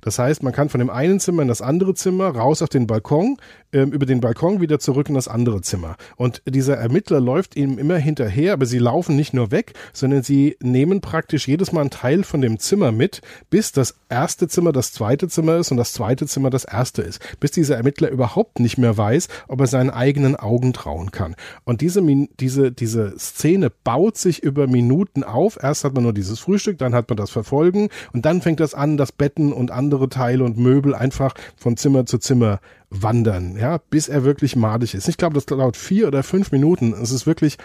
Das heißt, man kann von dem einen Zimmer in das andere Zimmer raus auf den Balkon ähm, über den Balkon wieder zurück in das andere Zimmer. Und dieser Ermittler läuft ihm immer hinterher, aber sie laufen nicht nur weg, sondern sie nehmen praktisch jedes Mal einen Teil von dem Zimmer mit, bis das erste Zimmer das zweite Zimmer ist und das zweite Zimmer das erste ist. Bis dieser Ermittler überhaupt nicht mehr weiß, ob er seinen eigenen Augen trauen kann. Und diese, diese, diese Szene baut sich über Minuten auf. Erst hat man nur dieses Frühstück, dann hat man das Verfolgen und dann fängt das an, dass Betten und andere Teile und Möbel einfach von Zimmer zu Zimmer wandern, ja, bis er wirklich madig ist. Ich glaube, das dauert vier oder fünf Minuten. Es ist wirklich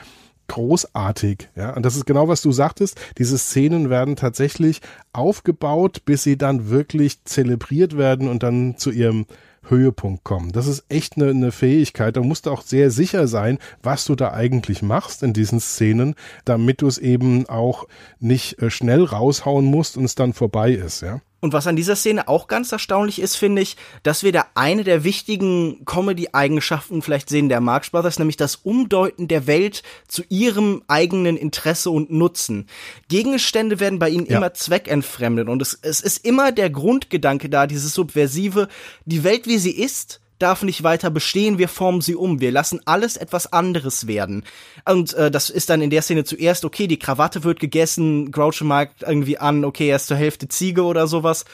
großartig, ja. Und das ist genau, was du sagtest. Diese Szenen werden tatsächlich aufgebaut, bis sie dann wirklich zelebriert werden und dann zu ihrem Höhepunkt kommen. Das ist echt eine, eine Fähigkeit. Da musst du auch sehr sicher sein, was du da eigentlich machst in diesen Szenen, damit du es eben auch nicht äh, schnell raushauen musst und es dann vorbei ist, ja. Und was an dieser Szene auch ganz erstaunlich ist, finde ich, dass wir da eine der wichtigen Comedy-Eigenschaften vielleicht sehen der Marx Brothers, nämlich das Umdeuten der Welt zu ihrem eigenen Interesse und Nutzen. Gegenstände werden bei ihnen ja. immer zweckentfremdet und es, es ist immer der Grundgedanke da, dieses Subversive, die Welt wie sie ist, darf nicht weiter bestehen, wir formen sie um, wir lassen alles etwas anderes werden. Und äh, das ist dann in der Szene zuerst, okay, die Krawatte wird gegessen, Groucho mag irgendwie an, okay, er ist zur Hälfte Ziege oder sowas.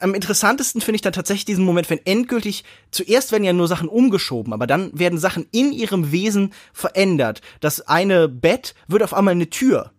Am interessantesten finde ich dann tatsächlich diesen Moment, wenn endgültig, zuerst werden ja nur Sachen umgeschoben, aber dann werden Sachen in ihrem Wesen verändert. Das eine Bett wird auf einmal eine Tür.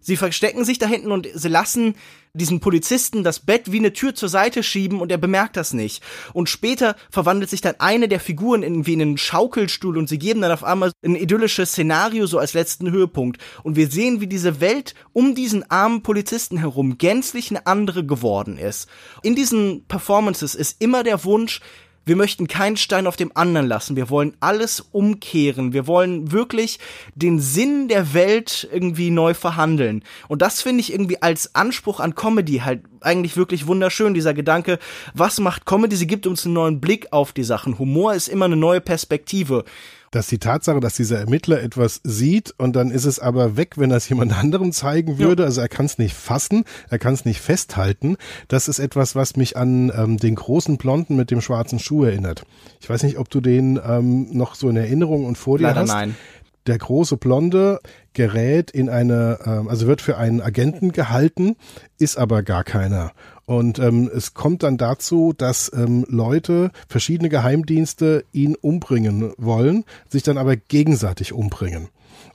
Sie verstecken sich da hinten und sie lassen diesen Polizisten das Bett wie eine Tür zur Seite schieben und er bemerkt das nicht. Und später verwandelt sich dann eine der Figuren in, wie in einen Schaukelstuhl und sie geben dann auf einmal ein idyllisches Szenario so als letzten Höhepunkt. Und wir sehen, wie diese Welt um diesen armen Polizisten herum gänzlich eine andere geworden ist. In diesen Performances ist immer der Wunsch, wir möchten keinen Stein auf dem anderen lassen. Wir wollen alles umkehren. Wir wollen wirklich den Sinn der Welt irgendwie neu verhandeln. Und das finde ich irgendwie als Anspruch an Comedy halt eigentlich wirklich wunderschön, dieser Gedanke, was macht Comedy? Sie gibt uns einen neuen Blick auf die Sachen. Humor ist immer eine neue Perspektive dass die Tatsache, dass dieser Ermittler etwas sieht und dann ist es aber weg, wenn er es jemand anderem zeigen würde, ja. also er kann es nicht fassen, er kann es nicht festhalten, das ist etwas, was mich an ähm, den großen Blonden mit dem schwarzen Schuh erinnert. Ich weiß nicht, ob du den ähm, noch so in Erinnerung und vor dir Leider hast. Nein. Der große Blonde gerät in eine, ähm, also wird für einen Agenten gehalten, ist aber gar keiner. Und ähm, es kommt dann dazu, dass ähm, Leute, verschiedene Geheimdienste ihn umbringen wollen, sich dann aber gegenseitig umbringen.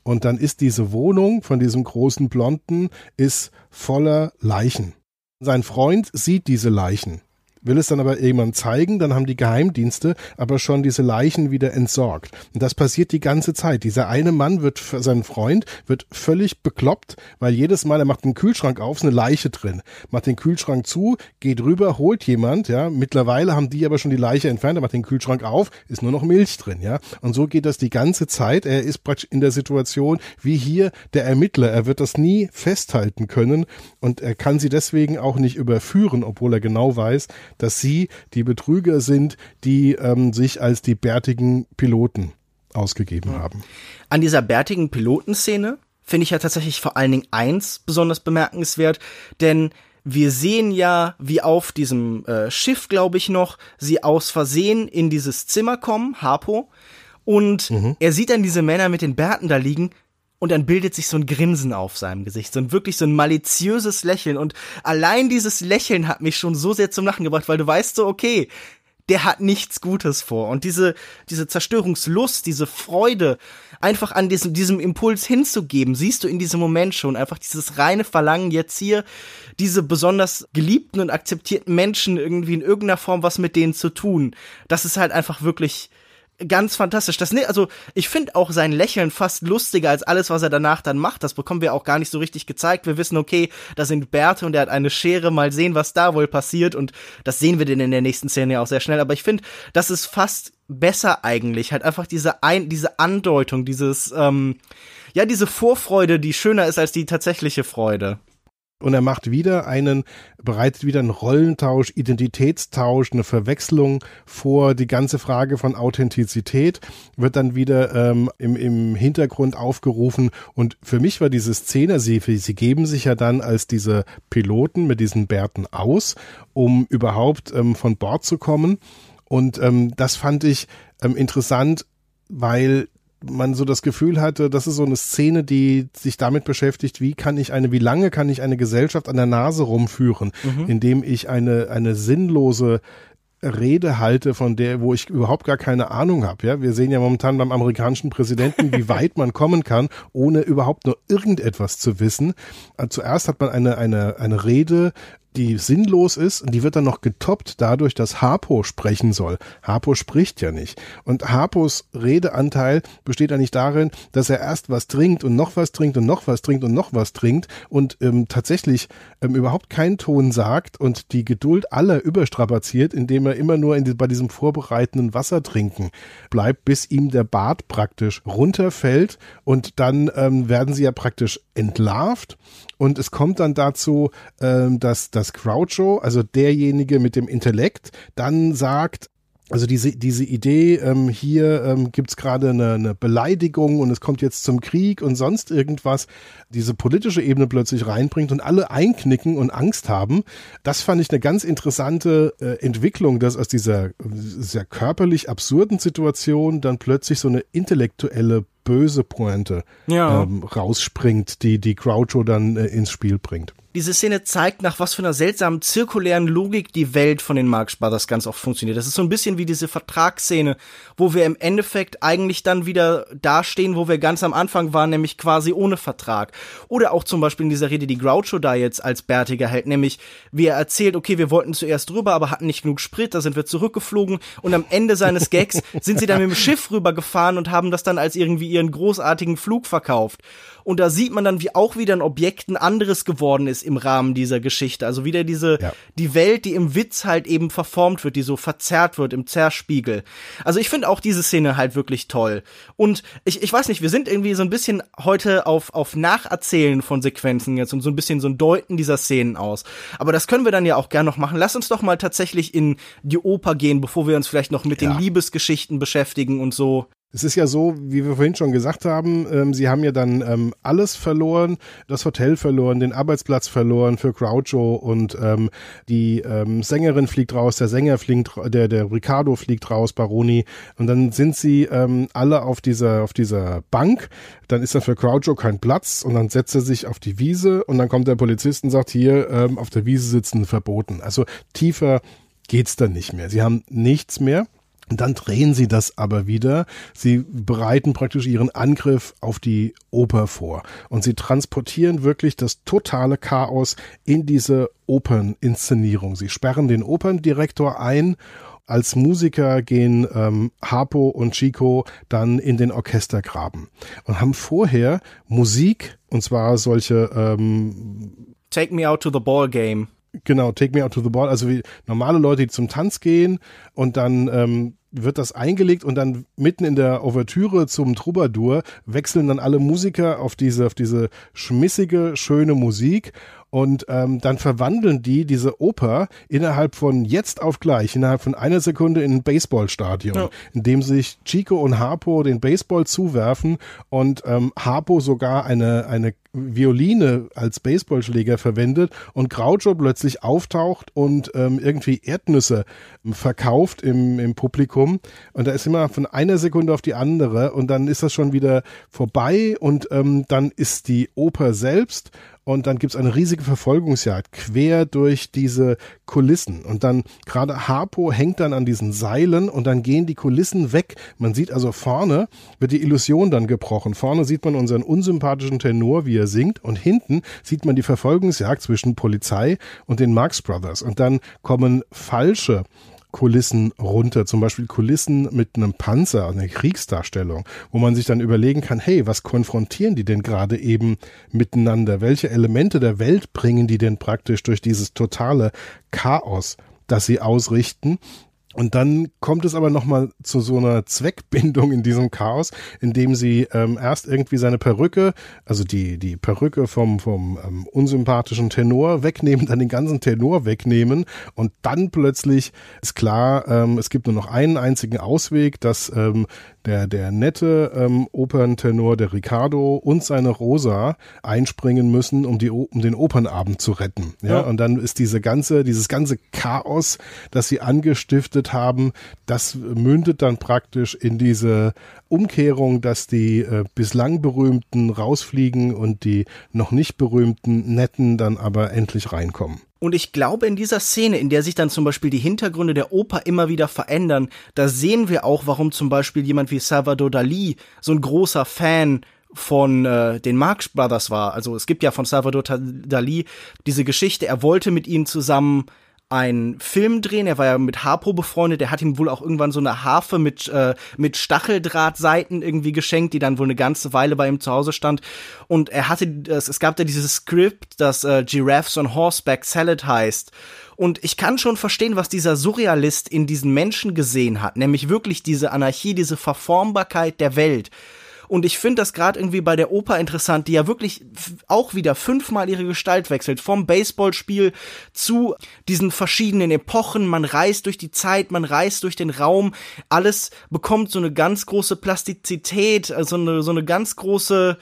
Und dann ist diese Wohnung von diesem großen Blonden ist voller Leichen. Sein Freund sieht diese Leichen will es dann aber jemand zeigen, dann haben die Geheimdienste aber schon diese Leichen wieder entsorgt. Und das passiert die ganze Zeit. Dieser eine Mann wird, sein Freund, wird völlig bekloppt, weil jedes Mal, er macht den Kühlschrank auf, ist eine Leiche drin. Macht den Kühlschrank zu, geht rüber, holt jemand, ja. Mittlerweile haben die aber schon die Leiche entfernt, er macht den Kühlschrank auf, ist nur noch Milch drin, ja. Und so geht das die ganze Zeit. Er ist praktisch in der Situation wie hier der Ermittler. Er wird das nie festhalten können und er kann sie deswegen auch nicht überführen, obwohl er genau weiß, dass sie die Betrüger sind, die ähm, sich als die bärtigen Piloten ausgegeben haben. An dieser bärtigen Pilotenszene finde ich ja tatsächlich vor allen Dingen eins besonders bemerkenswert, denn wir sehen ja, wie auf diesem äh, Schiff, glaube ich noch, sie aus Versehen in dieses Zimmer kommen, Harpo, und mhm. er sieht dann diese Männer mit den Bärten da liegen, und dann bildet sich so ein Grinsen auf seinem Gesicht, so ein wirklich so ein maliziöses Lächeln. Und allein dieses Lächeln hat mich schon so sehr zum Lachen gebracht, weil du weißt so, okay, der hat nichts Gutes vor. Und diese diese Zerstörungslust, diese Freude einfach an diesem diesem Impuls hinzugeben, siehst du in diesem Moment schon. Einfach dieses reine Verlangen jetzt hier diese besonders geliebten und akzeptierten Menschen irgendwie in irgendeiner Form was mit denen zu tun. Das ist halt einfach wirklich ganz fantastisch. Das, ne, also ich finde auch sein Lächeln fast lustiger als alles, was er danach dann macht. Das bekommen wir auch gar nicht so richtig gezeigt. Wir wissen, okay, da sind Bärte und er hat eine Schere. Mal sehen, was da wohl passiert. Und das sehen wir denn in der nächsten Szene ja auch sehr schnell. Aber ich finde, das ist fast besser eigentlich. Halt einfach diese ein, diese Andeutung, dieses, ähm, ja, diese Vorfreude, die schöner ist als die tatsächliche Freude. Und er macht wieder einen, bereitet wieder einen Rollentausch, Identitätstausch, eine Verwechslung vor. Die ganze Frage von Authentizität wird dann wieder ähm, im, im Hintergrund aufgerufen. Und für mich war diese Szene, sie, sie geben sich ja dann als diese Piloten mit diesen Bärten aus, um überhaupt ähm, von Bord zu kommen. Und ähm, das fand ich ähm, interessant, weil man so das Gefühl hatte, das ist so eine Szene, die sich damit beschäftigt, wie kann ich eine, wie lange kann ich eine Gesellschaft an der Nase rumführen, mhm. indem ich eine, eine sinnlose Rede halte, von der, wo ich überhaupt gar keine Ahnung habe. Ja, wir sehen ja momentan beim amerikanischen Präsidenten, wie weit man kommen kann, ohne überhaupt nur irgendetwas zu wissen. Zuerst hat man eine eine eine Rede die sinnlos ist und die wird dann noch getoppt dadurch, dass Harpo sprechen soll. Harpo spricht ja nicht. Und Harpos Redeanteil besteht eigentlich darin, dass er erst was trinkt und noch was trinkt und noch was trinkt und noch was trinkt und ähm, tatsächlich ähm, überhaupt keinen Ton sagt und die Geduld aller überstrapaziert, indem er immer nur die, bei diesem vorbereitenden Wasser trinken bleibt, bis ihm der Bart praktisch runterfällt und dann ähm, werden sie ja praktisch entlarvt und es kommt dann dazu, ähm, dass das Groucho, also derjenige mit dem Intellekt, dann sagt, also diese, diese Idee, ähm, hier ähm, gibt gerade eine, eine Beleidigung und es kommt jetzt zum Krieg und sonst irgendwas, diese politische Ebene plötzlich reinbringt und alle einknicken und Angst haben, das fand ich eine ganz interessante äh, Entwicklung, dass aus dieser sehr körperlich absurden Situation dann plötzlich so eine intellektuelle böse Pointe ja. ähm, rausspringt, die die Groucho dann äh, ins Spiel bringt diese Szene zeigt, nach was für einer seltsamen zirkulären Logik die Welt von den Marx Brothers ganz oft funktioniert. Das ist so ein bisschen wie diese Vertragsszene, wo wir im Endeffekt eigentlich dann wieder dastehen, wo wir ganz am Anfang waren, nämlich quasi ohne Vertrag. Oder auch zum Beispiel in dieser Rede, die Groucho da jetzt als Bärtiger hält, nämlich wie er erzählt, okay, wir wollten zuerst rüber, aber hatten nicht genug Sprit, da sind wir zurückgeflogen und am Ende seines Gags sind sie dann mit dem Schiff rübergefahren und haben das dann als irgendwie ihren großartigen Flug verkauft. Und da sieht man dann, wie auch wieder ein Objekt ein anderes geworden ist im Rahmen dieser Geschichte. Also wieder diese, ja. die Welt, die im Witz halt eben verformt wird, die so verzerrt wird im Zerspiegel. Also ich finde auch diese Szene halt wirklich toll. Und ich, ich weiß nicht, wir sind irgendwie so ein bisschen heute auf, auf Nacherzählen von Sequenzen jetzt und so ein bisschen so ein Deuten dieser Szenen aus. Aber das können wir dann ja auch gern noch machen. Lass uns doch mal tatsächlich in die Oper gehen, bevor wir uns vielleicht noch mit ja. den Liebesgeschichten beschäftigen und so. Es ist ja so, wie wir vorhin schon gesagt haben, ähm, sie haben ja dann ähm, alles verloren, das Hotel verloren, den Arbeitsplatz verloren für Groucho und ähm, die ähm, Sängerin fliegt raus, der Sänger fliegt, der der Ricardo fliegt raus, Baroni und dann sind sie ähm, alle auf dieser auf dieser Bank. Dann ist da für Groucho kein Platz und dann setzt er sich auf die Wiese und dann kommt der Polizist und sagt hier ähm, auf der Wiese sitzen verboten. Also tiefer geht's dann nicht mehr. Sie haben nichts mehr. Dann drehen sie das aber wieder. Sie bereiten praktisch ihren Angriff auf die Oper vor. Und sie transportieren wirklich das totale Chaos in diese Operninszenierung. Sie sperren den Operndirektor ein. Als Musiker gehen ähm, Harpo und Chico dann in den Orchestergraben und haben vorher Musik, und zwar solche ähm, Take Me Out to the Ball Game. Genau, Take Me Out to the Ball, also wie normale Leute, die zum Tanz gehen und dann ähm, wird das eingelegt und dann mitten in der Ouvertüre zum Troubadour wechseln dann alle Musiker auf diese, auf diese schmissige, schöne Musik und ähm, dann verwandeln die diese Oper innerhalb von jetzt auf gleich, innerhalb von einer Sekunde in ein Baseballstadion, ja. in dem sich Chico und Harpo den Baseball zuwerfen und ähm, Harpo sogar eine, eine Violine als Baseballschläger verwendet und Groucho plötzlich auftaucht und ähm, irgendwie Erdnüsse verkauft im, im Publikum und da ist immer von einer Sekunde auf die andere und dann ist das schon wieder vorbei und ähm, dann ist die Oper selbst und dann gibt's eine riesige Verfolgungsjagd quer durch diese Kulissen und dann gerade Harpo hängt dann an diesen Seilen und dann gehen die Kulissen weg. Man sieht also vorne wird die Illusion dann gebrochen. Vorne sieht man unseren unsympathischen Tenor, wie er singt und hinten sieht man die Verfolgungsjagd zwischen Polizei und den Marx Brothers und dann kommen falsche Kulissen runter, zum Beispiel Kulissen mit einem Panzer, einer Kriegsdarstellung, wo man sich dann überlegen kann, hey, was konfrontieren die denn gerade eben miteinander? Welche Elemente der Welt bringen die denn praktisch durch dieses totale Chaos, das sie ausrichten? Und dann kommt es aber nochmal zu so einer Zweckbindung in diesem Chaos, indem sie ähm, erst irgendwie seine Perücke, also die, die Perücke vom, vom ähm, unsympathischen Tenor wegnehmen, dann den ganzen Tenor wegnehmen und dann plötzlich ist klar, ähm, es gibt nur noch einen einzigen Ausweg, dass ähm, der, der nette ähm, Operntenor, der Ricardo und seine Rosa einspringen müssen, um, die, um den Opernabend zu retten. Ja? ja? Und dann ist diese ganze, dieses ganze Chaos, das sie angestiftet haben, das mündet dann praktisch in diese Umkehrung, dass die äh, bislang berühmten rausfliegen und die noch nicht berühmten netten dann aber endlich reinkommen. Und ich glaube, in dieser Szene, in der sich dann zum Beispiel die Hintergründe der Oper immer wieder verändern, da sehen wir auch, warum zum Beispiel jemand wie Salvador Dali so ein großer Fan von äh, den Marx Brothers war. Also es gibt ja von Salvador Dali diese Geschichte, er wollte mit ihnen zusammen einen Film drehen. Er war ja mit Harpo befreundet. Der hat ihm wohl auch irgendwann so eine Harfe mit, äh, mit Stacheldrahtseiten irgendwie geschenkt, die dann wohl eine ganze Weile bei ihm zu Hause stand. Und er hatte, es, es gab da dieses Skript, das äh, Giraffes on Horseback Salad heißt. Und ich kann schon verstehen, was dieser Surrealist in diesen Menschen gesehen hat, nämlich wirklich diese Anarchie, diese Verformbarkeit der Welt. Und ich finde das gerade irgendwie bei der Oper interessant, die ja wirklich auch wieder fünfmal ihre Gestalt wechselt. Vom Baseballspiel zu diesen verschiedenen Epochen. Man reist durch die Zeit, man reist durch den Raum. Alles bekommt so eine ganz große Plastizität, also eine, so eine ganz große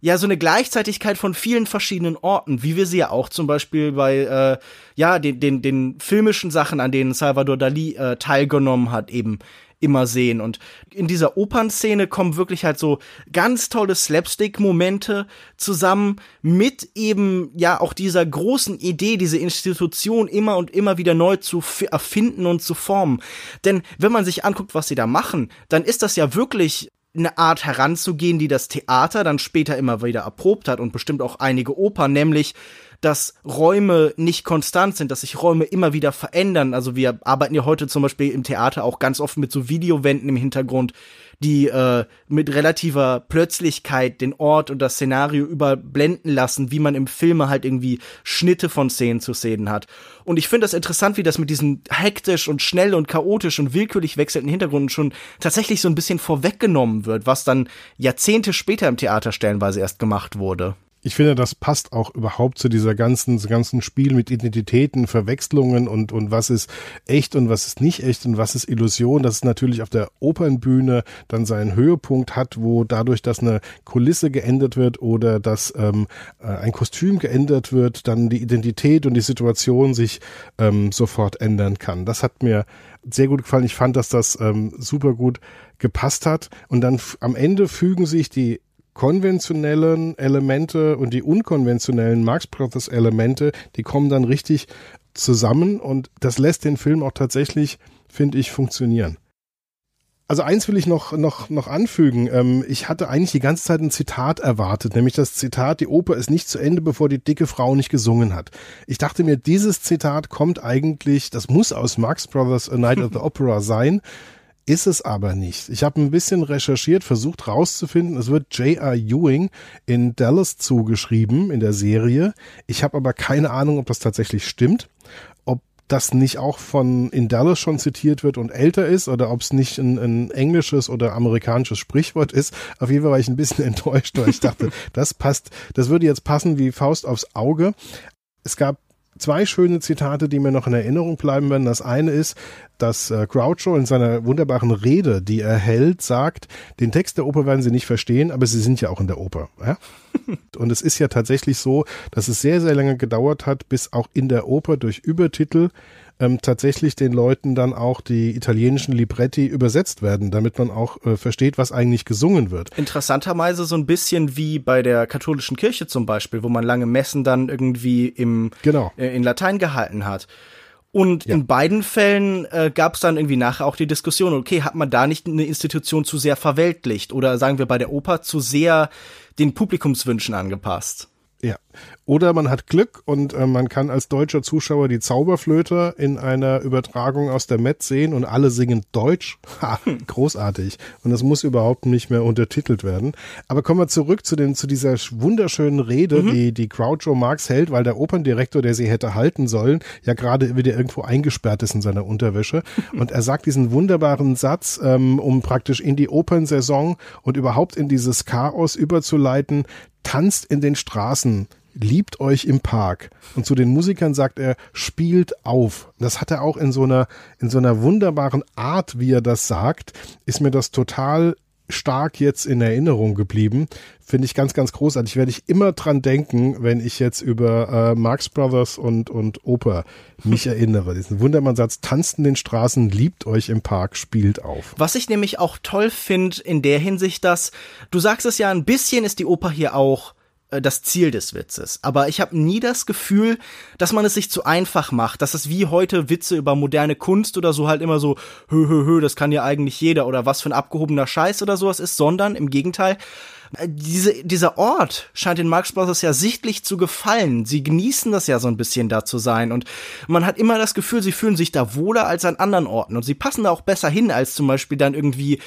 ja so eine Gleichzeitigkeit von vielen verschiedenen Orten, wie wir sie ja auch zum Beispiel bei äh, ja den den den filmischen Sachen, an denen Salvador Dali äh, teilgenommen hat, eben immer sehen. Und in dieser Opernszene kommen wirklich halt so ganz tolle Slapstick-Momente zusammen mit eben ja auch dieser großen Idee, diese Institution immer und immer wieder neu zu erfinden und zu formen. Denn wenn man sich anguckt, was sie da machen, dann ist das ja wirklich eine Art heranzugehen, die das Theater dann später immer wieder erprobt hat und bestimmt auch einige Opern, nämlich dass Räume nicht konstant sind, dass sich Räume immer wieder verändern. Also wir arbeiten ja heute zum Beispiel im Theater auch ganz oft mit so Videowänden im Hintergrund, die äh, mit relativer Plötzlichkeit den Ort und das Szenario überblenden lassen, wie man im Filme halt irgendwie Schnitte von Szenen zu sehen hat. Und ich finde das interessant, wie das mit diesen hektisch und schnell und chaotisch und willkürlich wechselnden Hintergründen schon tatsächlich so ein bisschen vorweggenommen wird, was dann Jahrzehnte später im Theater stellenweise erst gemacht wurde ich finde, das passt auch überhaupt zu dieser ganzen, ganzen Spiel mit Identitäten, Verwechslungen und, und was ist echt und was ist nicht echt und was ist Illusion, dass es natürlich auf der Opernbühne dann seinen Höhepunkt hat, wo dadurch, dass eine Kulisse geändert wird oder dass ähm, äh, ein Kostüm geändert wird, dann die Identität und die Situation sich ähm, sofort ändern kann. Das hat mir sehr gut gefallen. Ich fand, dass das ähm, super gut gepasst hat. Und dann am Ende fügen sich die konventionellen Elemente und die unkonventionellen Marx Brothers Elemente, die kommen dann richtig zusammen und das lässt den Film auch tatsächlich, finde ich, funktionieren. Also eins will ich noch, noch, noch anfügen. Ähm, ich hatte eigentlich die ganze Zeit ein Zitat erwartet, nämlich das Zitat, die Oper ist nicht zu Ende, bevor die dicke Frau nicht gesungen hat. Ich dachte mir, dieses Zitat kommt eigentlich, das muss aus Marx Brothers A Night at the Opera sein. Ist es aber nicht. Ich habe ein bisschen recherchiert, versucht rauszufinden. Es wird J.R. Ewing in Dallas zugeschrieben in der Serie. Ich habe aber keine Ahnung, ob das tatsächlich stimmt. Ob das nicht auch von in Dallas schon zitiert wird und älter ist oder ob es nicht ein, ein, englisches oder amerikanisches Sprichwort ist. Auf jeden Fall war ich ein bisschen enttäuscht, weil ich dachte, das passt, das würde jetzt passen wie Faust aufs Auge. Es gab zwei schöne Zitate, die mir noch in Erinnerung bleiben werden. Das eine ist, dass äh, Groucho in seiner wunderbaren Rede, die er hält, sagt, den Text der Oper werden Sie nicht verstehen, aber Sie sind ja auch in der Oper. Ja? Und es ist ja tatsächlich so, dass es sehr, sehr lange gedauert hat, bis auch in der Oper durch Übertitel ähm, tatsächlich den Leuten dann auch die italienischen Libretti übersetzt werden, damit man auch äh, versteht, was eigentlich gesungen wird. Interessanterweise so ein bisschen wie bei der katholischen Kirche zum Beispiel, wo man lange Messen dann irgendwie im, genau. äh, in Latein gehalten hat. Und ja. in beiden Fällen äh, gab es dann irgendwie nachher auch die Diskussion, okay, hat man da nicht eine Institution zu sehr verweltlicht oder sagen wir bei der Oper zu sehr den Publikumswünschen angepasst? Ja. Oder man hat Glück und äh, man kann als deutscher Zuschauer die Zauberflöte in einer Übertragung aus der Met sehen und alle singen Deutsch. Ha, großartig. Und das muss überhaupt nicht mehr untertitelt werden. Aber kommen wir zurück zu, den, zu dieser wunderschönen Rede, mhm. die, die Groucho Marx hält, weil der Operndirektor, der sie hätte halten sollen, ja gerade wieder irgendwo eingesperrt ist in seiner Unterwäsche. Und er sagt diesen wunderbaren Satz, ähm, um praktisch in die Opernsaison und überhaupt in dieses Chaos überzuleiten, tanzt in den Straßen liebt euch im Park. Und zu den Musikern sagt er, spielt auf. Das hat er auch in so einer, in so einer wunderbaren Art, wie er das sagt, ist mir das total stark jetzt in Erinnerung geblieben. Finde ich ganz, ganz großartig. Werde ich immer dran denken, wenn ich jetzt über äh, Marx Brothers und, und Oper mich erinnere. Diesen wunderbaren Satz, tanzt in den Straßen, liebt euch im Park, spielt auf. Was ich nämlich auch toll finde in der Hinsicht, dass, du sagst es ja, ein bisschen ist die Oper hier auch das Ziel des Witzes. Aber ich habe nie das Gefühl, dass man es sich zu einfach macht, dass es wie heute Witze über moderne Kunst oder so halt immer so, hö, hö, hö, das kann ja eigentlich jeder oder was für ein abgehobener Scheiß oder sowas ist, sondern im Gegenteil, äh, diese, dieser Ort scheint den Marx Brothers ja sichtlich zu gefallen. Sie genießen das ja so ein bisschen da zu sein und man hat immer das Gefühl, sie fühlen sich da wohler als an anderen Orten und sie passen da auch besser hin als zum Beispiel dann irgendwie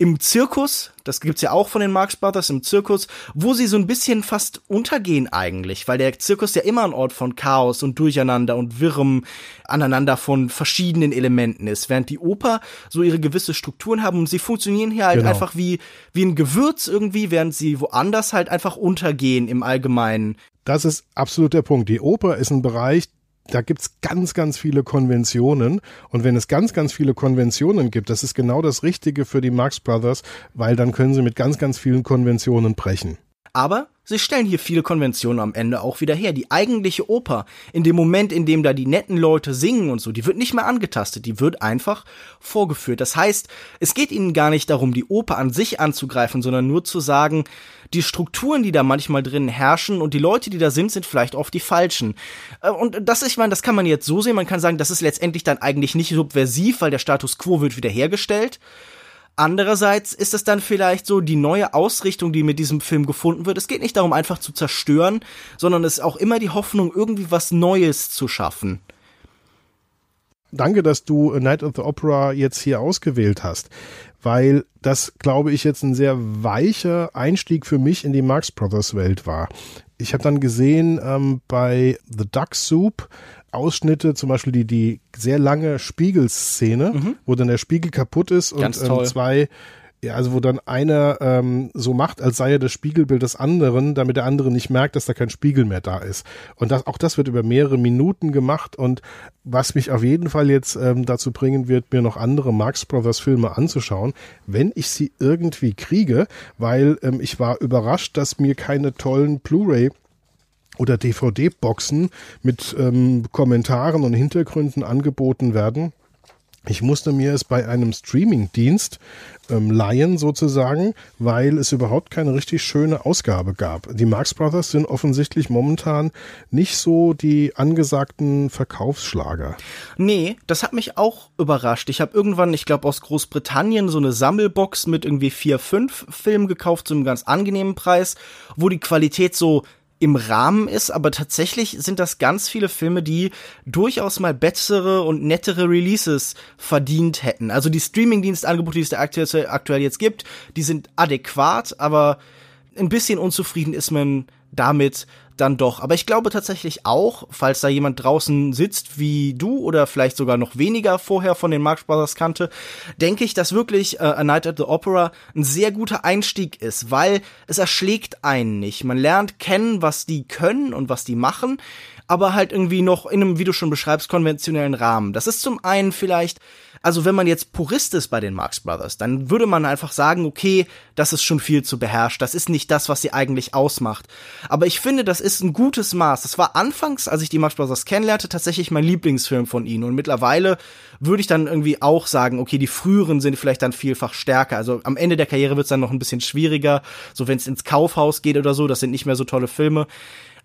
im Zirkus, das gibt's ja auch von den Marx Brothers im Zirkus, wo sie so ein bisschen fast untergehen eigentlich, weil der Zirkus ja immer ein Ort von Chaos und Durcheinander und Wirrem aneinander von verschiedenen Elementen ist, während die Oper so ihre gewisse Strukturen haben und sie funktionieren hier halt genau. einfach wie, wie ein Gewürz irgendwie, während sie woanders halt einfach untergehen im Allgemeinen. Das ist absolut der Punkt. Die Oper ist ein Bereich, da gibt's ganz, ganz viele Konventionen. Und wenn es ganz, ganz viele Konventionen gibt, das ist genau das Richtige für die Marx Brothers, weil dann können sie mit ganz, ganz vielen Konventionen brechen. Aber sie stellen hier viele Konventionen am Ende auch wieder her. Die eigentliche Oper, in dem Moment, in dem da die netten Leute singen und so, die wird nicht mehr angetastet, die wird einfach vorgeführt. Das heißt, es geht ihnen gar nicht darum, die Oper an sich anzugreifen, sondern nur zu sagen, die Strukturen, die da manchmal drin herrschen und die Leute, die da sind, sind vielleicht oft die falschen. Äh, und das, ich meine, das kann man jetzt so sehen, man kann sagen, das ist letztendlich dann eigentlich nicht subversiv, weil der Status quo wird wiederhergestellt. Andererseits ist es dann vielleicht so die neue Ausrichtung, die mit diesem Film gefunden wird. Es geht nicht darum, einfach zu zerstören, sondern es ist auch immer die Hoffnung, irgendwie was Neues zu schaffen. Danke, dass du Night of the Opera jetzt hier ausgewählt hast, weil das, glaube ich, jetzt ein sehr weicher Einstieg für mich in die Marx Brothers Welt war. Ich habe dann gesehen ähm, bei The Duck Soup Ausschnitte, zum Beispiel die, die sehr lange Spiegelszene, mhm. wo dann der Spiegel kaputt ist Ganz und ähm, zwei ja, also wo dann einer ähm, so macht, als sei er das Spiegelbild des anderen, damit der andere nicht merkt, dass da kein Spiegel mehr da ist. Und das, auch das wird über mehrere Minuten gemacht und was mich auf jeden Fall jetzt ähm, dazu bringen wird, mir noch andere Marx Brothers Filme anzuschauen, wenn ich sie irgendwie kriege, weil ähm, ich war überrascht, dass mir keine tollen Blu-ray oder DVD-Boxen mit ähm, Kommentaren und Hintergründen angeboten werden. Ich musste mir es bei einem Streaming-Dienst ähm, leihen sozusagen, weil es überhaupt keine richtig schöne Ausgabe gab. Die Marx Brothers sind offensichtlich momentan nicht so die angesagten Verkaufsschlager. Nee, das hat mich auch überrascht. Ich habe irgendwann, ich glaube aus Großbritannien, so eine Sammelbox mit irgendwie vier, fünf Filmen gekauft zu einem ganz angenehmen Preis, wo die Qualität so im Rahmen ist, aber tatsächlich sind das ganz viele Filme, die durchaus mal bessere und nettere Releases verdient hätten. Also die Streaming-Dienstangebote, die es da aktuell, aktuell jetzt gibt, die sind adäquat, aber ein bisschen unzufrieden ist man damit, dann doch. Aber ich glaube tatsächlich auch, falls da jemand draußen sitzt wie du oder vielleicht sogar noch weniger vorher von den Marx Brothers kannte, denke ich, dass wirklich äh, A Night at the Opera ein sehr guter Einstieg ist, weil es erschlägt einen nicht. Man lernt kennen, was die können und was die machen, aber halt irgendwie noch in einem, wie du schon beschreibst, konventionellen Rahmen. Das ist zum einen vielleicht also wenn man jetzt Purist ist bei den Marx Brothers, dann würde man einfach sagen, okay, das ist schon viel zu beherrscht, das ist nicht das, was sie eigentlich ausmacht. Aber ich finde, das ist ein gutes Maß. Das war anfangs, als ich die Marx Brothers kennenlernte, tatsächlich mein Lieblingsfilm von ihnen. Und mittlerweile würde ich dann irgendwie auch sagen, okay, die früheren sind vielleicht dann vielfach stärker. Also am Ende der Karriere wird es dann noch ein bisschen schwieriger, so wenn es ins Kaufhaus geht oder so, das sind nicht mehr so tolle Filme.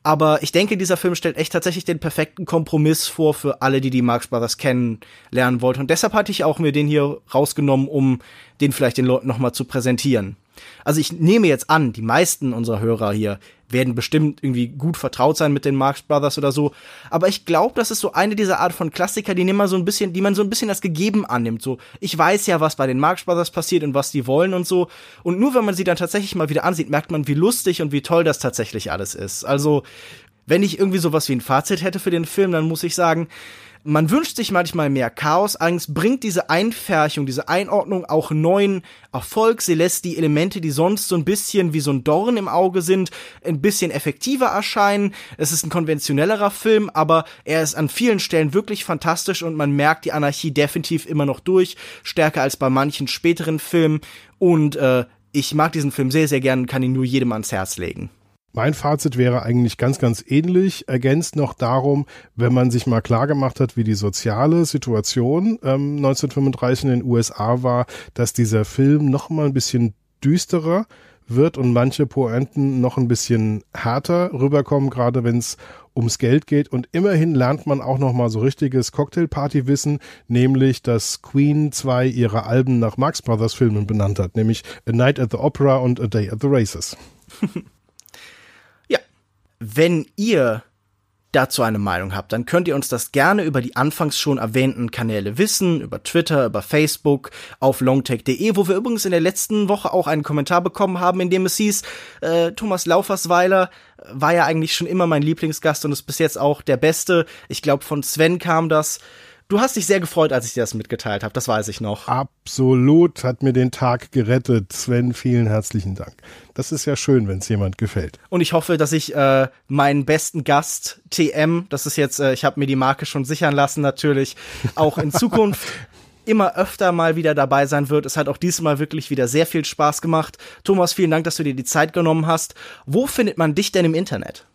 Aber ich denke, dieser Film stellt echt tatsächlich den perfekten Kompromiss vor für alle, die die Marx Brothers kennenlernen wollten. Und deshalb hatte ich auch mir den hier rausgenommen, um den vielleicht den Leuten nochmal zu präsentieren. Also ich nehme jetzt an, die meisten unserer Hörer hier werden bestimmt irgendwie gut vertraut sein mit den Marx Brothers oder so. Aber ich glaube, das ist so eine dieser Art von Klassiker, die man so ein bisschen, die man so ein bisschen als gegeben annimmt. So, ich weiß ja, was bei den Marx Brothers passiert und was die wollen und so. Und nur wenn man sie dann tatsächlich mal wieder ansieht, merkt man, wie lustig und wie toll das tatsächlich alles ist. Also, wenn ich irgendwie sowas wie ein Fazit hätte für den Film, dann muss ich sagen, man wünscht sich manchmal mehr Chaos, allerdings bringt diese Einfärchung, diese Einordnung auch neuen Erfolg. Sie lässt die Elemente, die sonst so ein bisschen wie so ein Dorn im Auge sind, ein bisschen effektiver erscheinen. Es ist ein konventionellerer Film, aber er ist an vielen Stellen wirklich fantastisch und man merkt die Anarchie definitiv immer noch durch, stärker als bei manchen späteren Filmen. Und äh, ich mag diesen Film sehr, sehr gern und kann ihn nur jedem ans Herz legen. Mein Fazit wäre eigentlich ganz, ganz ähnlich, ergänzt noch darum, wenn man sich mal klar gemacht hat, wie die soziale Situation ähm, 1935 in den USA war, dass dieser Film noch mal ein bisschen düsterer wird und manche Pointen noch ein bisschen härter rüberkommen, gerade wenn es ums Geld geht. Und immerhin lernt man auch noch mal so richtiges Cocktailparty-Wissen, nämlich, dass Queen zwei ihrer Alben nach Marx Brothers Filmen benannt hat, nämlich A Night at the Opera und A Day at the Races. Wenn ihr dazu eine Meinung habt, dann könnt ihr uns das gerne über die anfangs schon erwähnten Kanäle wissen, über Twitter, über Facebook, auf longtech.de, wo wir übrigens in der letzten Woche auch einen Kommentar bekommen haben, in dem es hieß, äh, Thomas Laufersweiler war ja eigentlich schon immer mein Lieblingsgast und ist bis jetzt auch der Beste. Ich glaube, von Sven kam das. Du hast dich sehr gefreut, als ich dir das mitgeteilt habe, das weiß ich noch. Absolut, hat mir den Tag gerettet. Sven, vielen herzlichen Dank. Das ist ja schön, wenn es jemand gefällt. Und ich hoffe, dass ich äh, meinen besten Gast TM, das ist jetzt, äh, ich habe mir die Marke schon sichern lassen natürlich, auch in Zukunft immer öfter mal wieder dabei sein wird. Es hat auch diesmal wirklich wieder sehr viel Spaß gemacht. Thomas, vielen Dank, dass du dir die Zeit genommen hast. Wo findet man dich denn im Internet?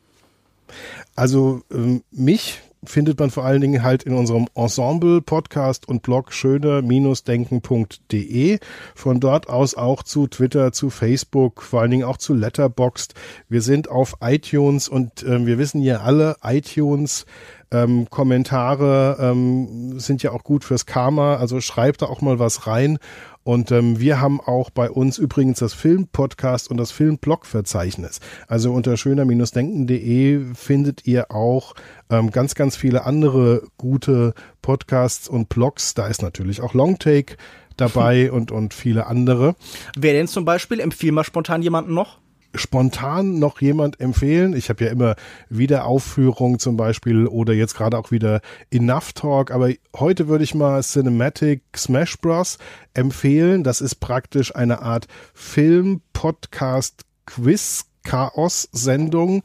Also ähm, mich findet man vor allen Dingen halt in unserem Ensemble Podcast und Blog schöner-denken.de. Von dort aus auch zu Twitter, zu Facebook, vor allen Dingen auch zu Letterboxd. Wir sind auf iTunes und äh, wir wissen ja alle, iTunes ähm, Kommentare ähm, sind ja auch gut fürs Karma, also schreibt da auch mal was rein. Und ähm, wir haben auch bei uns übrigens das Film-Podcast und das Film-Blog-Verzeichnis. Also unter schöner-denken.de findet ihr auch ähm, ganz, ganz viele andere gute Podcasts und Blogs. Da ist natürlich auch Longtake dabei und, und viele andere. Wer denn zum Beispiel? Empfiehl mal spontan jemanden noch? Spontan noch jemand empfehlen? Ich habe ja immer wieder Aufführungen zum Beispiel oder jetzt gerade auch wieder Enough Talk, aber heute würde ich mal Cinematic Smash Bros. empfehlen. Das ist praktisch eine Art Film-Podcast-Quiz-Chaos-Sendung.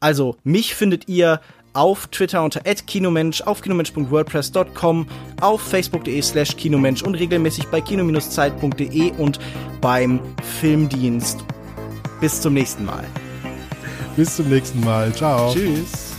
Also, mich findet ihr auf Twitter unter @kinomensch, auf kinomensch.wordpress.com, auf facebook.de slash kinomensch und regelmäßig bei kino-zeit.de und beim Filmdienst bis zum nächsten Mal. Bis zum nächsten Mal. Ciao. Tschüss.